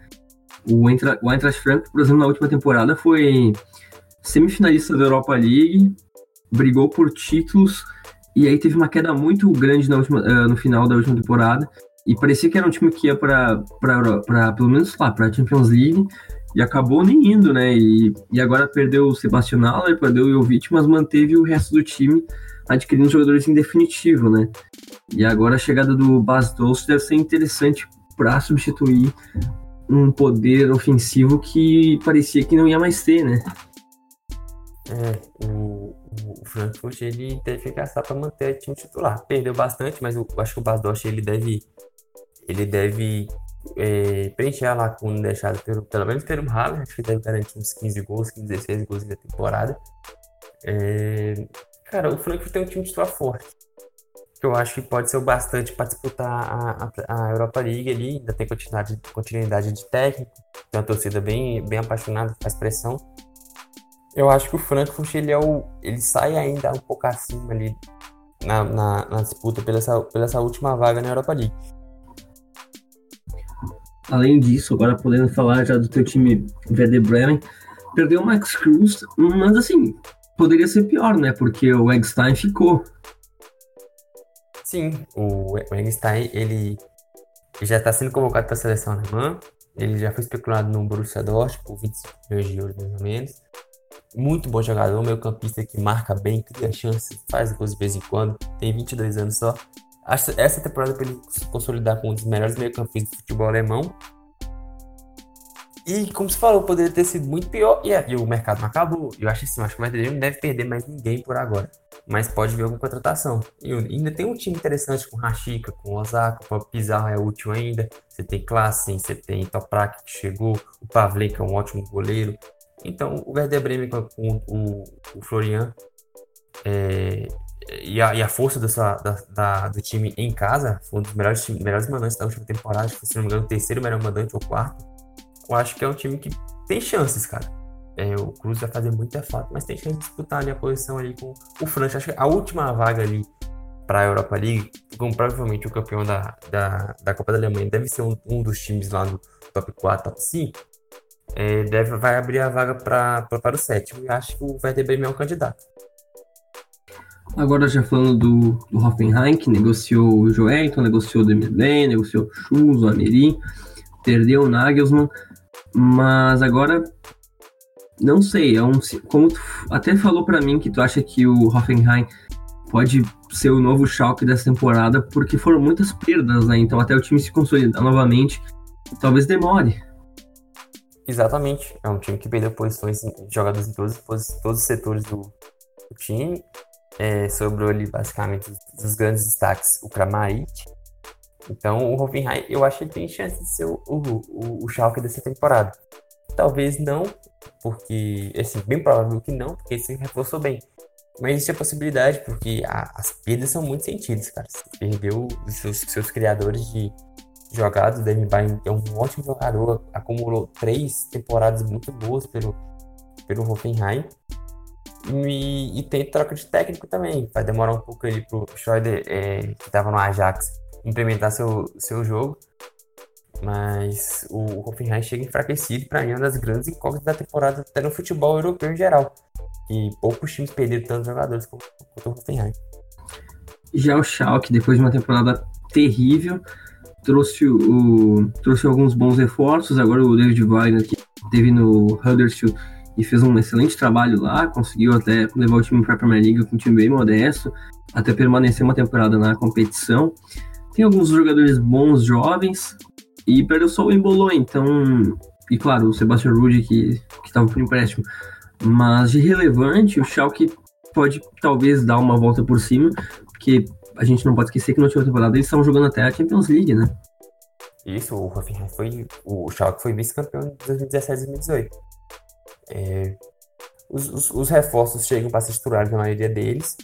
O, Eintracht, o Eintracht Frankfurt, por exemplo, na última temporada foi semifinalista da Europa League, brigou por títulos e aí teve uma queda muito grande última, uh, no final da última temporada e parecia que era um time que ia para pelo menos lá para Champions League e acabou nem indo, né? E, e agora perdeu o Sebastian Haller, perdeu o Jovic, mas manteve o resto do time adquirindo jogadores em definitivo, né? E agora a chegada do Bas Dost deve ser interessante para substituir um poder ofensivo que parecia que não ia mais ter, né? É, o, o Frankfurt ele teve que gastar para manter o time titular. Perdeu bastante, mas eu acho que o Bas Dost ele deve ele deve é, preencher a lacuna deixada pelo, pelo menos pelo Haller, acho que deve garantir uns 15 gols, 15, 16 gols na temporada. É, Cara, o Frankfurt tem um time titular forte. Que eu acho que pode ser o bastante para disputar a, a, a, Europa League ali. Ainda tem continuidade, continuidade de técnico. Tem uma torcida bem, bem apaixonada, faz pressão. Eu acho que o Frankfurt ele, é o, ele sai ainda um pouco acima ali na, na, na disputa pela essa, pela essa última vaga na Europa League. Além disso, agora podendo falar já do teu time Werder Bremen, perdeu o Max Cruz, mas assim, poderia ser pior, né? Porque o Eggstein ficou. Sim, o Eggstein, ele já está sendo convocado para a seleção alemã. Ele já foi especulado no Borussia Dortmund por 25 milhões de euros, mais ou menos. Muito bom jogador, meio campista que marca bem, cria chances, faz gols de vez em quando. Tem 22 anos só. Essa temporada para ele se consolidar como um dos melhores meio campistas do futebol alemão. E como você falou, poderia ter sido muito pior. E, e o mercado não acabou. Eu acho assim, acho que o Madrid não deve perder mais ninguém por agora. Mas pode vir alguma contratação. E ainda tem um time interessante com Rashica, com Osaka, com Pizarro é útil ainda. Você tem Klassen, você tem Toprak que chegou, o Pavley que é um ótimo goleiro. Então o Werder Bremen com, com o, o Florian é, e, a, e, a, força dessa, da, da, do time em casa foi um dos melhores, melhores mandantes da última temporada. Se não me engano, o terceiro melhor mandante ou quarto eu acho que é um time que tem chances, cara. É, o Cruz vai fazer muita falta, mas tem chance de disputar ali a posição ali com o França. Acho que a última vaga ali para a Europa League, como provavelmente o campeão da, da, da Copa da Alemanha deve ser um, um dos times lá no top 4, top 5, é, deve, vai abrir a vaga pra, pra, para o sétimo. E acho que o Werder Bremen é um candidato. Agora já falando do, do Hoffenheim, que negociou o Joelton, negociou o Dembélé, negociou o Schulz, o Ameri, perdeu o Nagelsmann. Mas agora, não sei, é um, como tu até falou para mim que tu acha que o Hoffenheim pode ser o novo Schalke dessa temporada, porque foram muitas perdas, né? Então até o time se consolidar novamente, talvez demore. Exatamente, é um time que perdeu posições jogadores em todos, todos os setores do, do time. É, sobrou ali basicamente os, os grandes destaques, o Kramaric, então, o Hoffenheim, eu acho que ele tem chance de ser o, o, o Schalke dessa temporada. Talvez não, porque, assim, bem provável que não, porque ele se reforçou bem. Mas existe a possibilidade, porque a, as perdas são muito sentidas, cara. Você perdeu os seus, seus criadores de jogadas. O Danny Bain é um ótimo jogador, acumulou três temporadas muito boas pelo, pelo Hoffenheim. E, e, tem troca de técnico também. Vai demorar um pouco ali pro Schroeder, é, que estava no Ajax, implementar seu, seu jogo. Mas o Hoffenheim chega enfraquecido para mim é uma das grandes incógnitas da temporada, até no futebol europeu em geral. que poucos times perderam tantos jogadores como o Hoffenheim. Já o Schalke, depois de uma temporada terrível, trouxe, o, trouxe alguns bons reforços. Agora o David Wagner, que teve no Huddersfield e fez um excelente trabalho lá, conseguiu até levar o time para a Premier League com um time bem modesto, até permanecer uma temporada na competição. Tem alguns jogadores bons, jovens, e perdeu só o Embolou, então. E claro, o Sebastian Rude, que estava por empréstimo. Mas de relevante, o Schalke pode talvez dar uma volta por cima, porque a gente não pode esquecer que na última temporada eles estavam jogando até a Champions League, né? Isso, o Hoffenheim foi. O Schalke foi vice-campeão de 2017 e 2018. É, os, os, os, reforços chegam para ser titulares na maioria deles.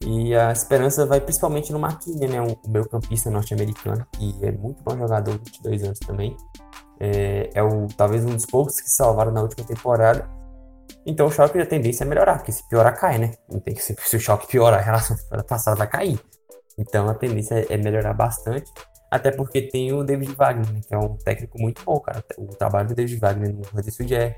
E a esperança vai principalmente no Marquinhos, né? O meu campista norte-americano, que é muito bom jogador, 22 anos também. É, é o, talvez um dos poucos que salvaram na última temporada. Então o choque a tendência é melhorar, porque se piorar, cai, né? Não tem que ser, se o choque piorar, a relação passada vai cair. Então a tendência é melhorar bastante. Até porque tem o David Wagner, né, que é um técnico muito bom, cara. O trabalho do David Wagner no Huddersfield é,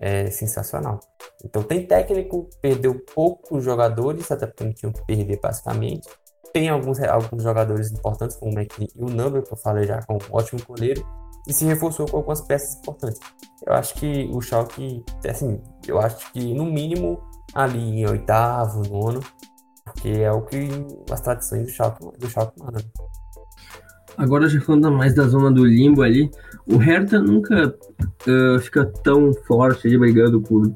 é sensacional. Então tem técnico, perdeu poucos jogadores, até porque não tinham que perder basicamente. Tem alguns, alguns jogadores importantes, como o McKinney e o Number, que eu falei já, com um ótimo goleiro. E se reforçou com algumas peças importantes. Eu acho que o Schalke, assim, eu acho que no mínimo ali em oitavo, nono, porque é o que as tradições do Schalke, do Schalke mandam. Agora já falando mais da zona do limbo ali, o Hertha nunca uh, fica tão forte ali brigando por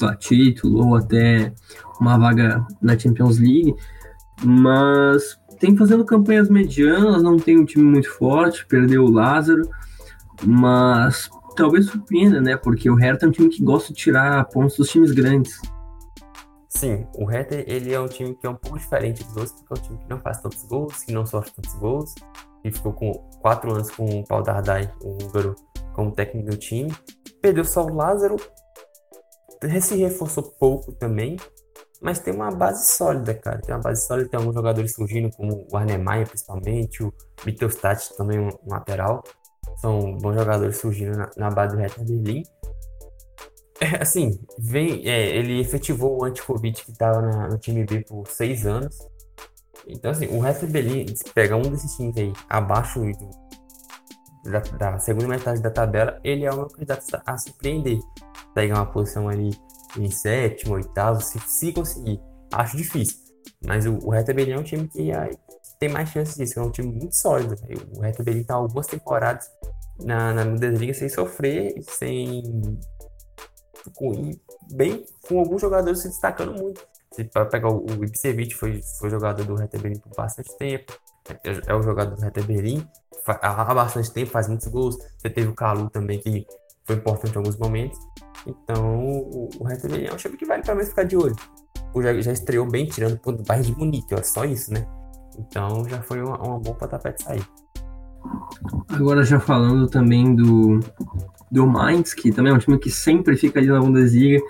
lá, título ou até uma vaga na Champions League, mas tem fazendo campanhas medianas, não tem um time muito forte, perdeu o Lázaro, mas talvez surpreenda, né? Porque o Hertha é um time que gosta de tirar pontos dos times grandes. Sim, o Hertha ele é um time que é um pouco diferente dos outros, porque é um time que não faz tantos gols, que não sofre tantos gols, e ficou com quatro anos com o Paul Dardai, o húngaro, como técnico do time. Perdeu só o Lázaro, se reforçou pouco também, mas tem uma base sólida, cara. Tem uma base sólida, tem alguns jogadores surgindo, como o Arnemaia, principalmente, o Mittelstadt também, um lateral. São bons jogadores surgindo na, na base do Hertha Berlim. É, assim, vem, é, ele efetivou o Antikovic que estava no time B por seis anos. Então, assim, o Hertha Berlim, se pega um desses times aí abaixo do, da, da, segunda metade da tabela, ele é o meu candidato a surpreender. Pegar uma posição ali em sétimo, oitavo, se, se conseguir. Acho difícil. Mas o, o Hertha Berlim é um time que aí, tem mais chances disso. É um time muito sólido. O Hertha Berlim tá algumas temporadas na, na Bundesliga sem sofrer, sem... Com, bem, com alguns jogadores se destacando muito. Para pegar o, Ibsevic, foi, foi jogador do Hertha Berlim por bastante tempo. É, é o jogador do Hertha Berlim há bastante tempo, faz muitos gols. Você teve o Calu também, que foi importante em alguns momentos. Então, o, o Hertha é um time que vale pelo menos ficar de olho. O já, já estreou bem, tirando o bairro de Munique, ó, só isso, né? Então, já foi uma, uma boa tapete sair. Agora, já falando também do, do Mainz, que também é um time que sempre fica ali na Bundesliga,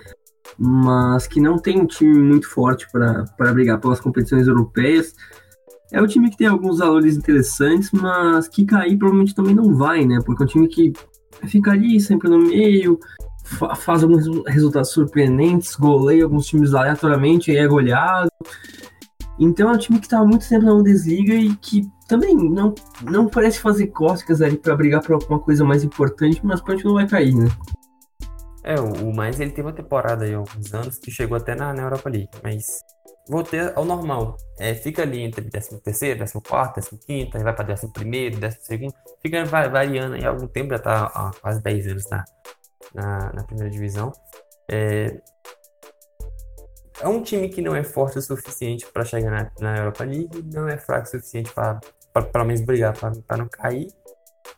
mas que não tem um time muito forte para brigar pelas competições europeias. É um time que tem alguns valores interessantes, mas que cair provavelmente também não vai, né? Porque é um time que fica ali sempre no meio, fa faz alguns resultados surpreendentes, goleia alguns times aleatoriamente e é goleado. Então é um time que tá muito tempo na Bundesliga e que também não, não parece fazer cócegas ali para brigar por alguma coisa mais importante, mas provavelmente não vai cair, né? É, o mais ele teve uma temporada aí há alguns anos que chegou até na, na Europa League, mas voltei ao normal. É, fica ali entre 13 terceiro, 14 quarto, 15 quinto, vai para 11 primeiro, 12 segundo, fica variando aí há algum tempo, já tá há quase 10 anos na, na, na primeira divisão. É, é um time que não é forte o suficiente para chegar na, na Europa League, não é fraco o suficiente para pelo menos brigar para não cair.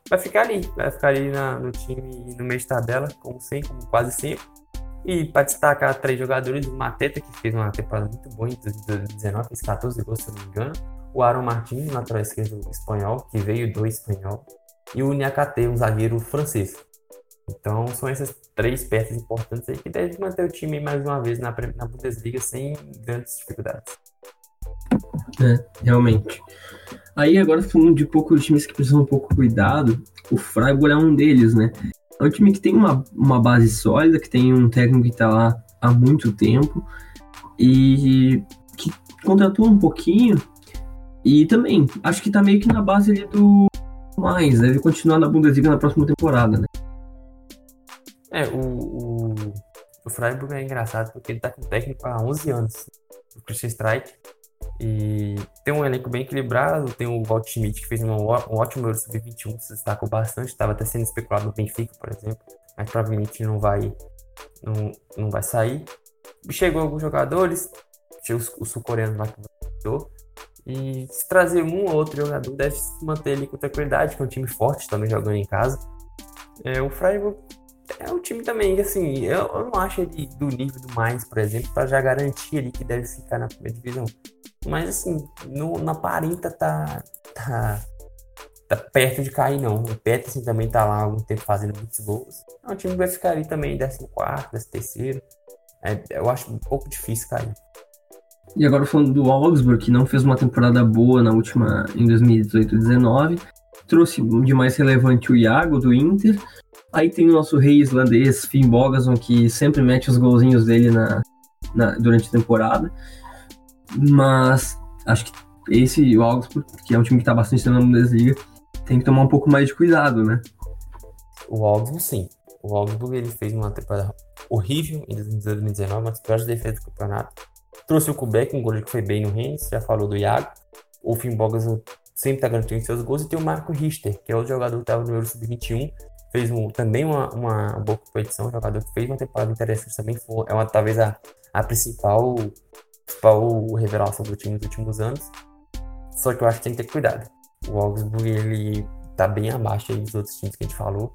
Vai ficar ali, vai ficar ali na, no time no meio de tabela, como sempre, como quase sempre. E para destacar três jogadores, o Mateta, que fez uma temporada muito boa em 2019, fez 14 gols, se não me engano. O Aaron Martins, lateral esquerdo espanhol, que veio do espanhol. E o Niakate, um zagueiro francês. Então são essas três peças importantes aí que devem manter o time mais uma vez na, na Bundesliga sem grandes dificuldades. É, realmente. Aí agora falando de pouco de times que precisam um pouco cuidado, o Freiburg é um deles, né? É um time que tem uma, uma base sólida, que tem um técnico que está lá há muito tempo e que contratou um pouquinho. E também, acho que tá meio que na base do mais, deve continuar na Bundesliga na próxima temporada, né? É, o, o, o Freiburg é engraçado porque ele tá com técnico há 11 anos, o Christian Streich, e tem um elenco bem equilibrado, tem o Walt Schmidt que fez um, um ótimo Euro Sub-21, se destacou bastante, estava até sendo especulado no Benfica, por exemplo, mas provavelmente não vai, não, não vai sair. Chegou alguns jogadores, chegou o, sul-coreano lá que voltou, e se trazer um ou outro jogador deve se manter ali com tranquilidade, que é um time forte também jogando em casa. É, o Freiburg é um time também, assim, eu, eu não acho ele do nível do mais, por exemplo, para já garantir ali que deve ficar na primeira divisão. Mas assim, no, na aparenta tá, tá, tá perto de cair, não. O Peterson também tá lá há algum tempo fazendo muitos gols. É um time que vai ficar ali também, 14, 13. É, eu acho um pouco difícil cair. E agora falando do Augsburg, que não fez uma temporada boa na última, em 2018-19, trouxe de mais relevante o Iago do Inter. Aí tem o nosso rei islandês, Finn Bogason, que sempre mete os golzinhos dele na, na, durante a temporada. Mas acho que esse, o Augsburg, que é um time que está bastante na Bundesliga, tem que tomar um pouco mais de cuidado, né? O Augsburg, sim. O Augsburg ele fez uma temporada horrível em 2019, uma das piores defesas do campeonato Trouxe o Kubek, um goleiro que foi bem no Rennes, já falou do Iago. O Finn Bogas sempre está garantindo seus gols. E tem o Marco Richter, que é outro jogador que estava no Euro Sub-21. Fez um, também uma, uma boa competição, um jogador que fez uma temporada interessante também. Foi, é uma, talvez a, a principal, principal revelação do time nos últimos anos. Só que eu acho que tem que ter cuidado. O Augsburg, ele tá bem abaixo dos outros times que a gente falou.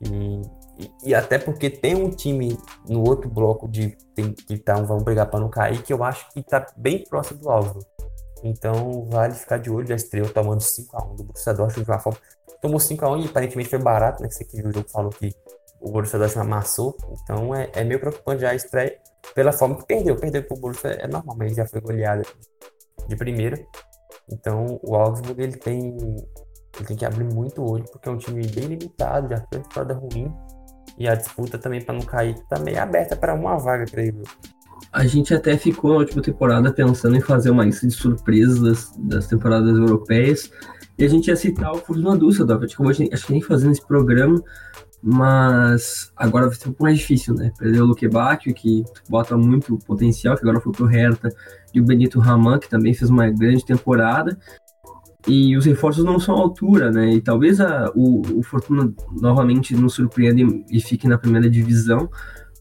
E e, e, até porque tem um time no outro bloco de tem, que tá, vão brigar para não cair, que eu acho que tá bem próximo do alvo. Então vale ficar de olho. Já estreou tomando 5x1 do Borussia Dortmund de uma forma. Tomou 5x1 e aparentemente foi barato, né? Você que viu o jogo falou que o Borussia Dortmund amassou. Então é, é meio preocupante já a estreia pela forma que perdeu. Perdeu pro Borussia é normal, mas já foi goleada de primeira. Então o Augsburg ele tem, ele tem que abrir muito olho, porque é um time bem limitado, já foi uma temporada ruim e a disputa também para não cair tá meio aberta para uma vaga, creio eu. A gente até ficou na última temporada pensando em fazer uma lista de surpresas das, das temporadas europeias. E a gente ia citar o Fortuna Düsseldorf. A gente acabou, acho que nem fazendo esse programa, mas agora vai ser um pouco mais difícil, né? Perdeu o Luque Bacchio, que bota muito potencial, que agora foi pro Hertha, e o Benito Raman, que também fez uma grande temporada e os reforços não são à altura, né? E talvez a, o, o Fortuna novamente nos surpreenda e, e fique na primeira divisão,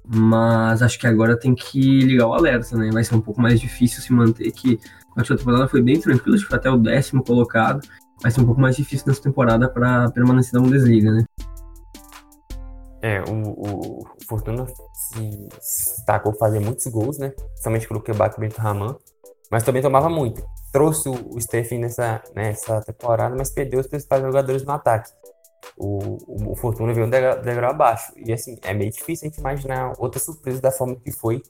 mas acho que agora tem que ligar o alerta, né? Vai ser um pouco mais difícil se manter, que a última temporada foi bem tranquila, acho que foi até o décimo colocado, vai ser um pouco mais difícil nessa temporada para permanecer na Bundesliga, né? É, o, o Fortuna se destacou fazer muitos gols, né? Somente pelo Quebec Bento Raman, mas também tomava muito trouxe o Stephen nessa, nessa temporada, mas perdeu os principais jogadores no ataque. O, o, Fortuna veio um degrau, degrau abaixo. E assim, é meio difícil a gente imaginar outra surpresa da forma que foi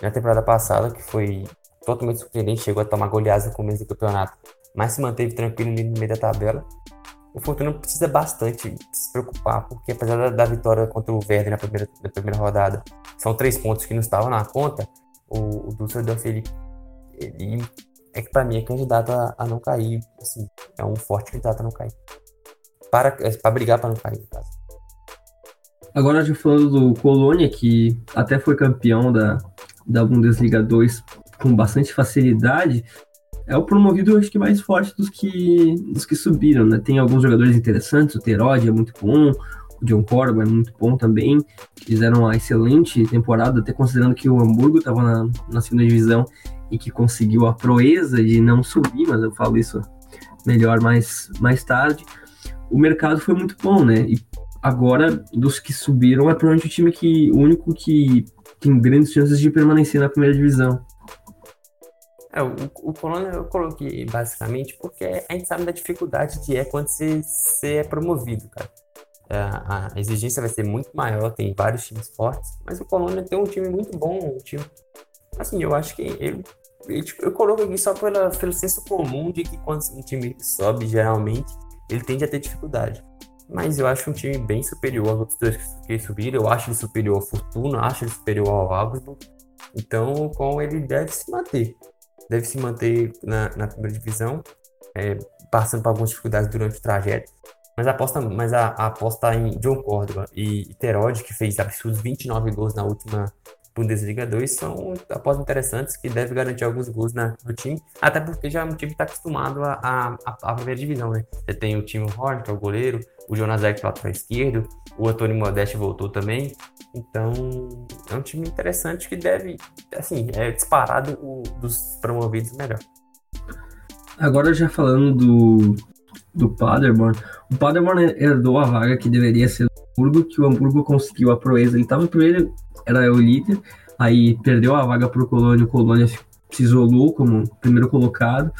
na temporada passada, que foi totalmente surpreendente, chegou a tomar goleadas no começo do campeonato, mas se manteve tranquilo no meio da tabela. O Fortuna precisa bastante se preocupar, porque apesar da, da vitória contra o Verde na primeira, na primeira rodada, são três pontos que não estavam na conta, o, o Dusseldorf ele, ele é que para mim é candidato a, a, não cair. Assim, é um forte candidato a não cair. Para, é, para brigar para não cair, caso. Agora, já falando do Colônia, que até foi campeão da, da Bundesliga 2 com bastante facilidade, é o promovido, acho que mais forte dos que, dos que subiram, né? Tem alguns jogadores interessantes, o Terode é muito bom, o John Corba é muito bom também, fizeram uma excelente temporada, até considerando que o Hamburgo estava na, na segunda divisão e que conseguiu a proeza de não subir, mas eu falo isso melhor mais, mais tarde. O mercado foi muito bom, né? E agora, dos que subiram, é provavelmente o time que, o único que tem grandes chances de permanecer na primeira divisão. É, o, o Colônia eu coloquei basicamente porque a gente sabe da dificuldade que é quando você, você é promovido, cara. É, a exigência vai ser muito maior, tem vários times fortes, mas o Colônia tem um time muito bom, um time Assim, eu acho que ele, ele tipo, eu coloco aqui só pela, pelo senso comum de que quando um time sobe, geralmente, ele tende a ter dificuldade. Mas eu acho um time bem superior aos outros dois que subiram. Eu acho ele superior ao Fortuna, acho ele superior ao Augsburg. Então, com ele deve se manter. Deve se manter na, na primeira divisão, é, passando por algumas dificuldades durante o trajeto. Mas a aposta, mas a, a aposta em John Córdoba e Terode, que fez absurdos 29 gols na última Bundesliga 2 são apostas interessantes que devem garantir alguns gols na, no time, até porque já é um time que está acostumado a, a, a, primeira divisão, né? Você tem o time Horn, que é o goleiro, o Jonas Eck lateral esquerdo, o Antônio Modeste voltou também, então é um time interessante que deve, assim, é disparado o, dos promovidos melhor. Agora já falando do, do Paderborn, o Paderborn herdou a vaga que deveria ser do Hamburgo, que o Hamburgo conseguiu a proeza, ele estava primeiro era o líder, aí perdeu a vaga para o Colônia, o Colônia se isolou como primeiro colocado,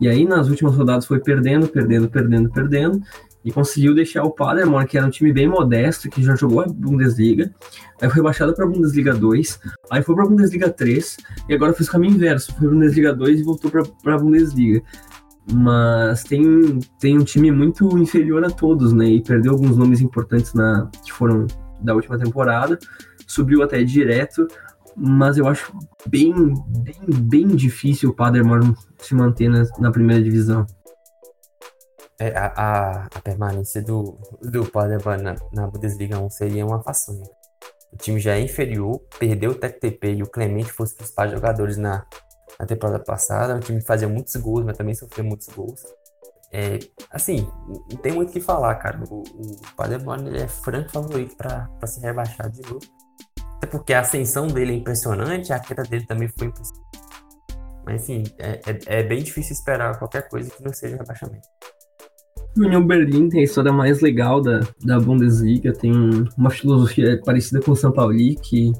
e aí nas últimas rodadas foi perdendo, perdendo, perdendo, perdendo, e conseguiu deixar o Paderborn, que era um time bem modesto, que já jogou a Bundesliga, aí foi baixado para a Bundesliga 2, aí foi para a Bundesliga 3, e agora fez o caminho inverso, foi para a Bundesliga 2 e voltou para a Bundesliga. Mas tem, tem um time muito inferior a todos, né? E perdeu alguns nomes importantes na, que foram da última temporada subiu até direto, mas eu acho bem, bem, bem difícil o Paderborn se manter na, na primeira divisão. É, a, a, a, permanência do, do Paderborn na, na Bundesliga 1 seria uma façanha. O time já é inferior, perdeu o TTP e o Clemente fosse os principais jogadores na, na temporada passada. O time fazia muitos gols, mas também sofreu muitos gols. É, assim, não tem muito o que falar, cara. O, o Paderborn é franco favorito para ser rebaixado de novo. Até porque a ascensão dele é impressionante, a queda dele também foi impressionante. Mas assim, é, é, é bem difícil esperar qualquer coisa que não seja rebaixamento. O União Berlim tem a história mais legal da, da Bundesliga, tem uma filosofia parecida com o São Paulo, que,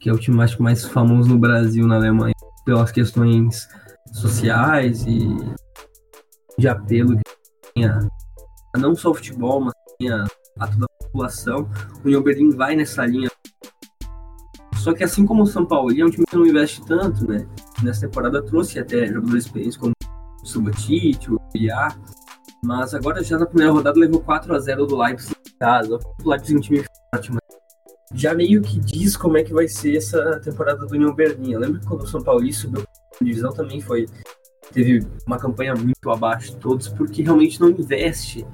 que é o time mais, mais famoso no Brasil, na Alemanha, pelas questões sociais e de apelo que não só o futebol, mas a toda a população. O União Berlim vai nessa linha só que assim como o São Paulo é um time que não investe tanto, né? Nessa temporada trouxe até jogadores experientes como o Subotic, o Iá, mas agora já na primeira rodada levou 4 a 0 do Leipzig em casa. O Leipzig é um time forte, mas já meio que diz como é que vai ser essa temporada do União Berlim. Eu lembro que quando o São Paulo subiu a divisão também foi teve uma campanha muito abaixo de todos porque realmente não investe.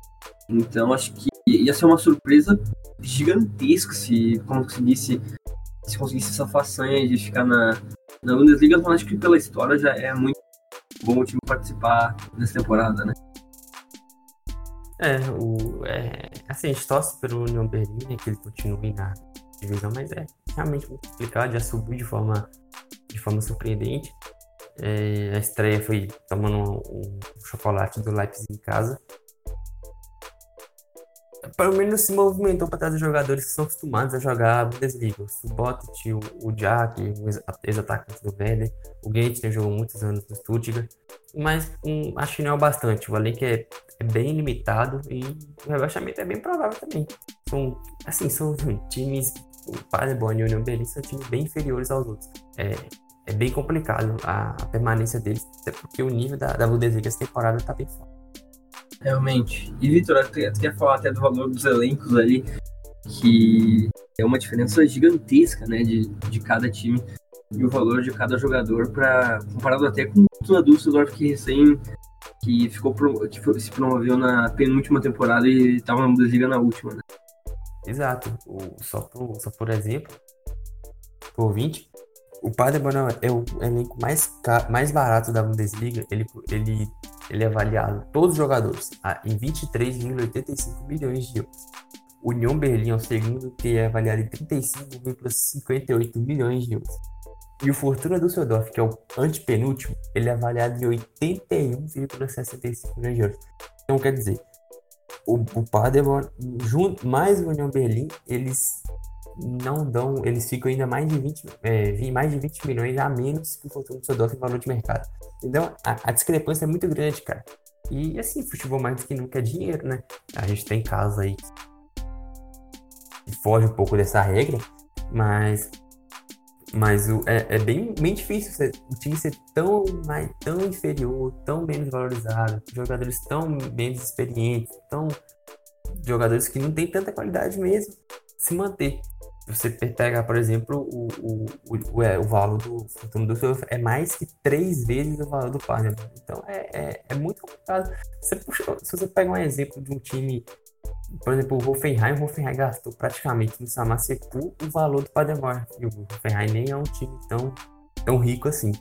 Então acho que ia ser uma surpresa gigantesca se conseguisse se conseguisse essa façanha de ficar na, na Bundesliga, eu acho que pela história já é muito bom o time participar nessa temporada, né? É, o, é, assim, a gente torce pelo Union Berlin, né, que ele continue na divisão, mas é realmente muito complicado, já subiu de forma, de forma surpreendente. É, a estreia foi tomando um, um chocolate do Leipzig em casa, pelo menos se movimentou para trazer jogadores que são acostumados a jogar a Bundesliga. O Subotic, o, o Jack, o ex-atacante do Werder, o Gentner jogou muitos anos no Stuttgart, mas um, acho que não é o bastante. O elenco é, é bem limitado e o rebaixamento é bem provável também. São, assim, são [LAUGHS] times, o Paderborn e o Union Berlin são times bem inferiores aos outros. É, é bem complicado a, a permanência deles, até porque o nível da, da Bundesliga essa temporada está bem forte. Realmente. E, Vitor, tu quer falar até do valor dos elencos ali, que é uma diferença gigantesca, né, de, de cada time e o valor de cada jogador para comparado até com o Tuna Düsseldorf que recém que ficou que foi, se promoveu na penúltima temporada e estava na Bundesliga na última, né? Exato. O, só, por, só por exemplo, por 20, o Paderborn é o elenco mais, mais barato da Bundesliga. Ele, ele ele é avaliado, todos os jogadores, em 23,85 milhões de euros. União Berlim é o segundo, que é avaliado em 35,58 milhões de euros. E o Fortuna Düsseldorf, que é o antepenúltimo, ele é avaliado em 81,65 milhões de euros. Então, quer dizer, o, o Paderborn, junto, mais o União Berlim, eles não dão, eles ficam ainda mais de 20, é, mais de 20 milhões a menos que o Fortuna Düsseldorf em valor de mercado. Então, a, a, discrepância é muito grande, cara. E assim, futebol mais do que nunca é dinheiro, né? A gente tem casos aí que foge um pouco dessa regra, mas mas o, é, é bem, bem difícil ser, o time ser tão, mais, tão inferior, tão menos valorizado, jogadores tão menos experientes, tão jogadores que não têm tanta qualidade mesmo, se manter. Você pegar, por exemplo, o, o, o, é, o valor do futuro do seu é mais que três vezes o valor do Parma. Então é, é, é, muito complicado. Você puxa, se você pega um exemplo de um time, por exemplo, o Hoffenheim, o Hoffenheim gastou praticamente no Samaseku o valor do Paderborn. E o Hoffenheim nem é um time tão, tão rico assim.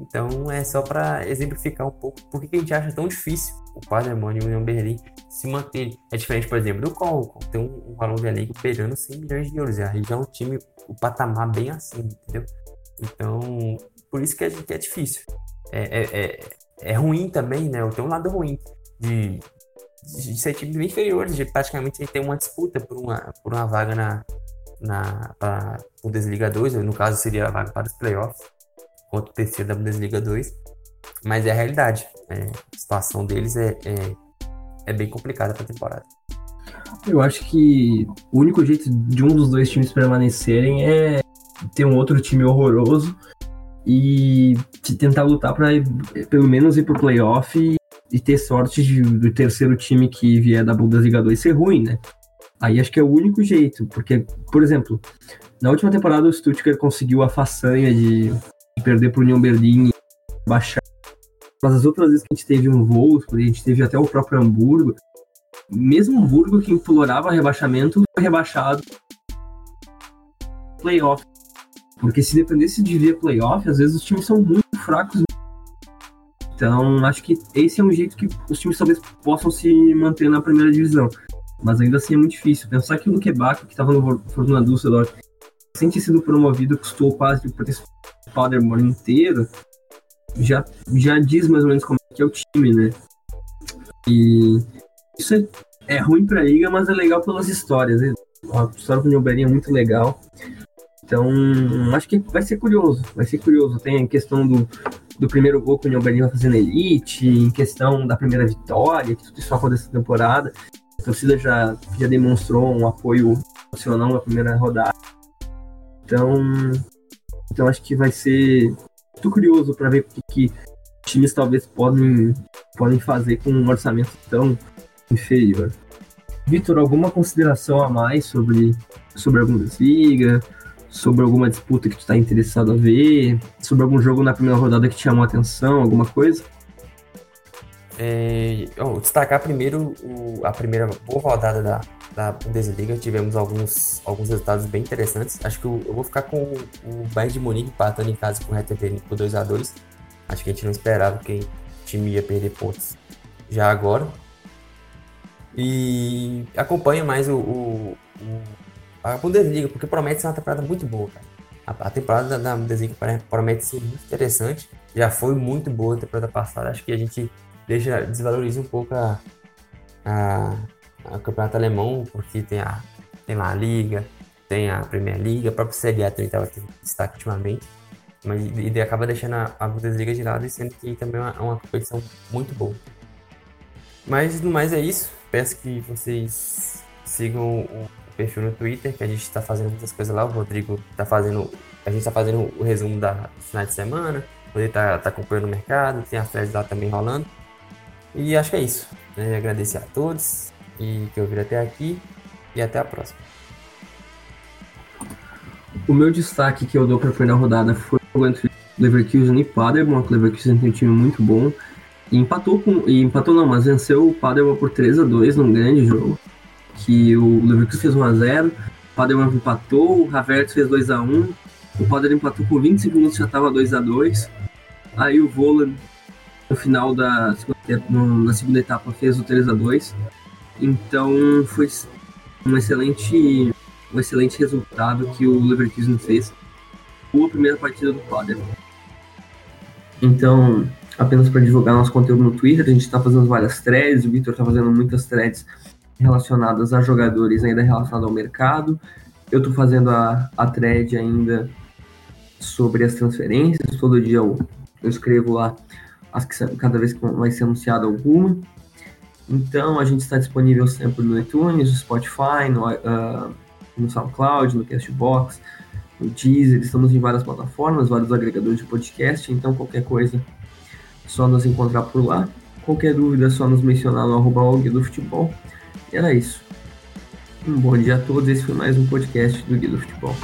Então é só para exemplificar um pouco por que a gente acha tão difícil o Paderborn e o União Berlim se manter. É diferente, por exemplo, do Colcon, tem um, um valor de elenco beirando 100 milhões de euros. Já é um time, o patamar bem acima, entendeu? Então, por isso que é, que é difícil. É, é, é, é ruim também, né? Tem um lado ruim de, de, ser times bem inferiores, de praticamente ter uma disputa por uma, por uma vaga na, na para Bundesliga 2, no caso seria a vaga para os playoffs contra o terceiro da Bundesliga 2. Mas é a realidade. É, a situação deles é, é, é bem complicada para a temporada. Eu acho que o único jeito de um dos dois times permanecerem é ter um outro time horroroso e tentar lutar para pelo menos ir pro playoff e, e ter sorte de, do terceiro time que vier da Bundesliga 2 ser ruim, né? Aí acho que é o único jeito, porque, por exemplo, na última temporada o Stuttgart conseguiu a façanha de perder para o União Berlim baixar. Mas as outras vezes que a gente teve um voo, a gente teve até o próprio Hamburgo, mesmo Hamburgo que implorava rebaixamento, foi rebaixado playoff. Porque se dependesse de ver playoff, às vezes os times são muito fracos. Então, acho que esse é um jeito que os times talvez possam se manter na primeira divisão. Mas ainda assim é muito difícil. Pensar que o Luquebaco, que estava no Fortuna Düsseldorf, sem ter sido promovido, custou quase ter Paderborn inteiro, já, já diz mais ou menos como é que é o time, né? E isso é, é ruim pra liga, mas é legal pelas histórias. Né? A história do Nilberinho é muito legal. Então, acho que vai ser curioso. Vai ser curioso. Tem a questão do, do primeiro gol que o Nilberinho vai fazer na Elite, em questão da primeira vitória, que tudo isso aconteceu essa temporada. A torcida já, já demonstrou um apoio nacional na primeira rodada. Então, então acho que vai ser muito curioso para ver o que, times talvez podem, podem fazer com um orçamento tão inferior. Vitor, alguma consideração a mais sobre, sobre a Bundesliga? Sobre alguma disputa que tu está interessado a ver? Sobre algum jogo na primeira rodada que te chamou a atenção? Alguma coisa? É, destacar primeiro o, a primeira boa rodada da, da Bundesliga. Tivemos alguns, alguns resultados bem interessantes. Acho que eu, eu vou ficar com o, Bayern de Munique empatando em casa com o Hertha Berlin por 2 a 2 Acho que a gente não esperava que o time ia perder pontos já agora. E acompanha mais o, o, o a Bundesliga, porque promete ser uma temporada muito boa, cara. A, a temporada da Bundesliga promete ser muito interessante. Já foi muito boa a temporada passada. Acho que a gente deixa, desvaloriza um pouco a, a, a campeonato alemão, porque tem, a, tem lá a Liga, tem a Premier League, a própria Serie A também estava tendo destaque ultimamente. Mas e acaba deixando a, Bundesliga de lado, sendo que também é uma, uma competição muito boa. Mas no mais é isso. Peço que vocês sigam o perfil no Twitter, que a gente está fazendo muitas coisas lá. O Rodrigo está fazendo. A gente está fazendo o resumo da final de semana. O Rodrigo está tá acompanhando o mercado, tem a threads lá também rolando. E acho que é isso. É agradecer a todos e que ouviram até aqui e até a próxima. O meu destaque que eu dou para a primeira rodada foi o entre Leverkusen e Paderborn. O Leverkusen tem um time muito bom. E empatou com. E empatou não, mas venceu o Paderborn por 3 a 2 num grande jogo. Que o Leverkusen fez 1x0, o Paderborn empatou, o Havertz fez 2x1, o Paderborn empatou com 20 segundos já estava 2x2. Aí o Volan no final da na segunda etapa fez o 3 a 2 então foi um excelente um excelente resultado que o Leverkusen fez boa primeira partida do Paderborn então apenas para divulgar nosso conteúdo no Twitter a gente está fazendo várias threads o Victor está fazendo muitas threads relacionadas a jogadores ainda relacionados ao mercado. Eu estou fazendo a, a thread ainda sobre as transferências. Todo dia eu, eu escrevo lá Acho que cada vez que vai ser anunciada alguma. Então a gente está disponível sempre no iTunes, no Spotify, no, uh, no SoundCloud, no Castbox, no Deezer, estamos em várias plataformas, vários agregadores de podcast, então qualquer coisa só nos encontrar por lá. Qualquer dúvida é só nos mencionar no arroba do futebol. E era isso. Um bom dia a todos. Esse foi mais um podcast do Guia do Futebol.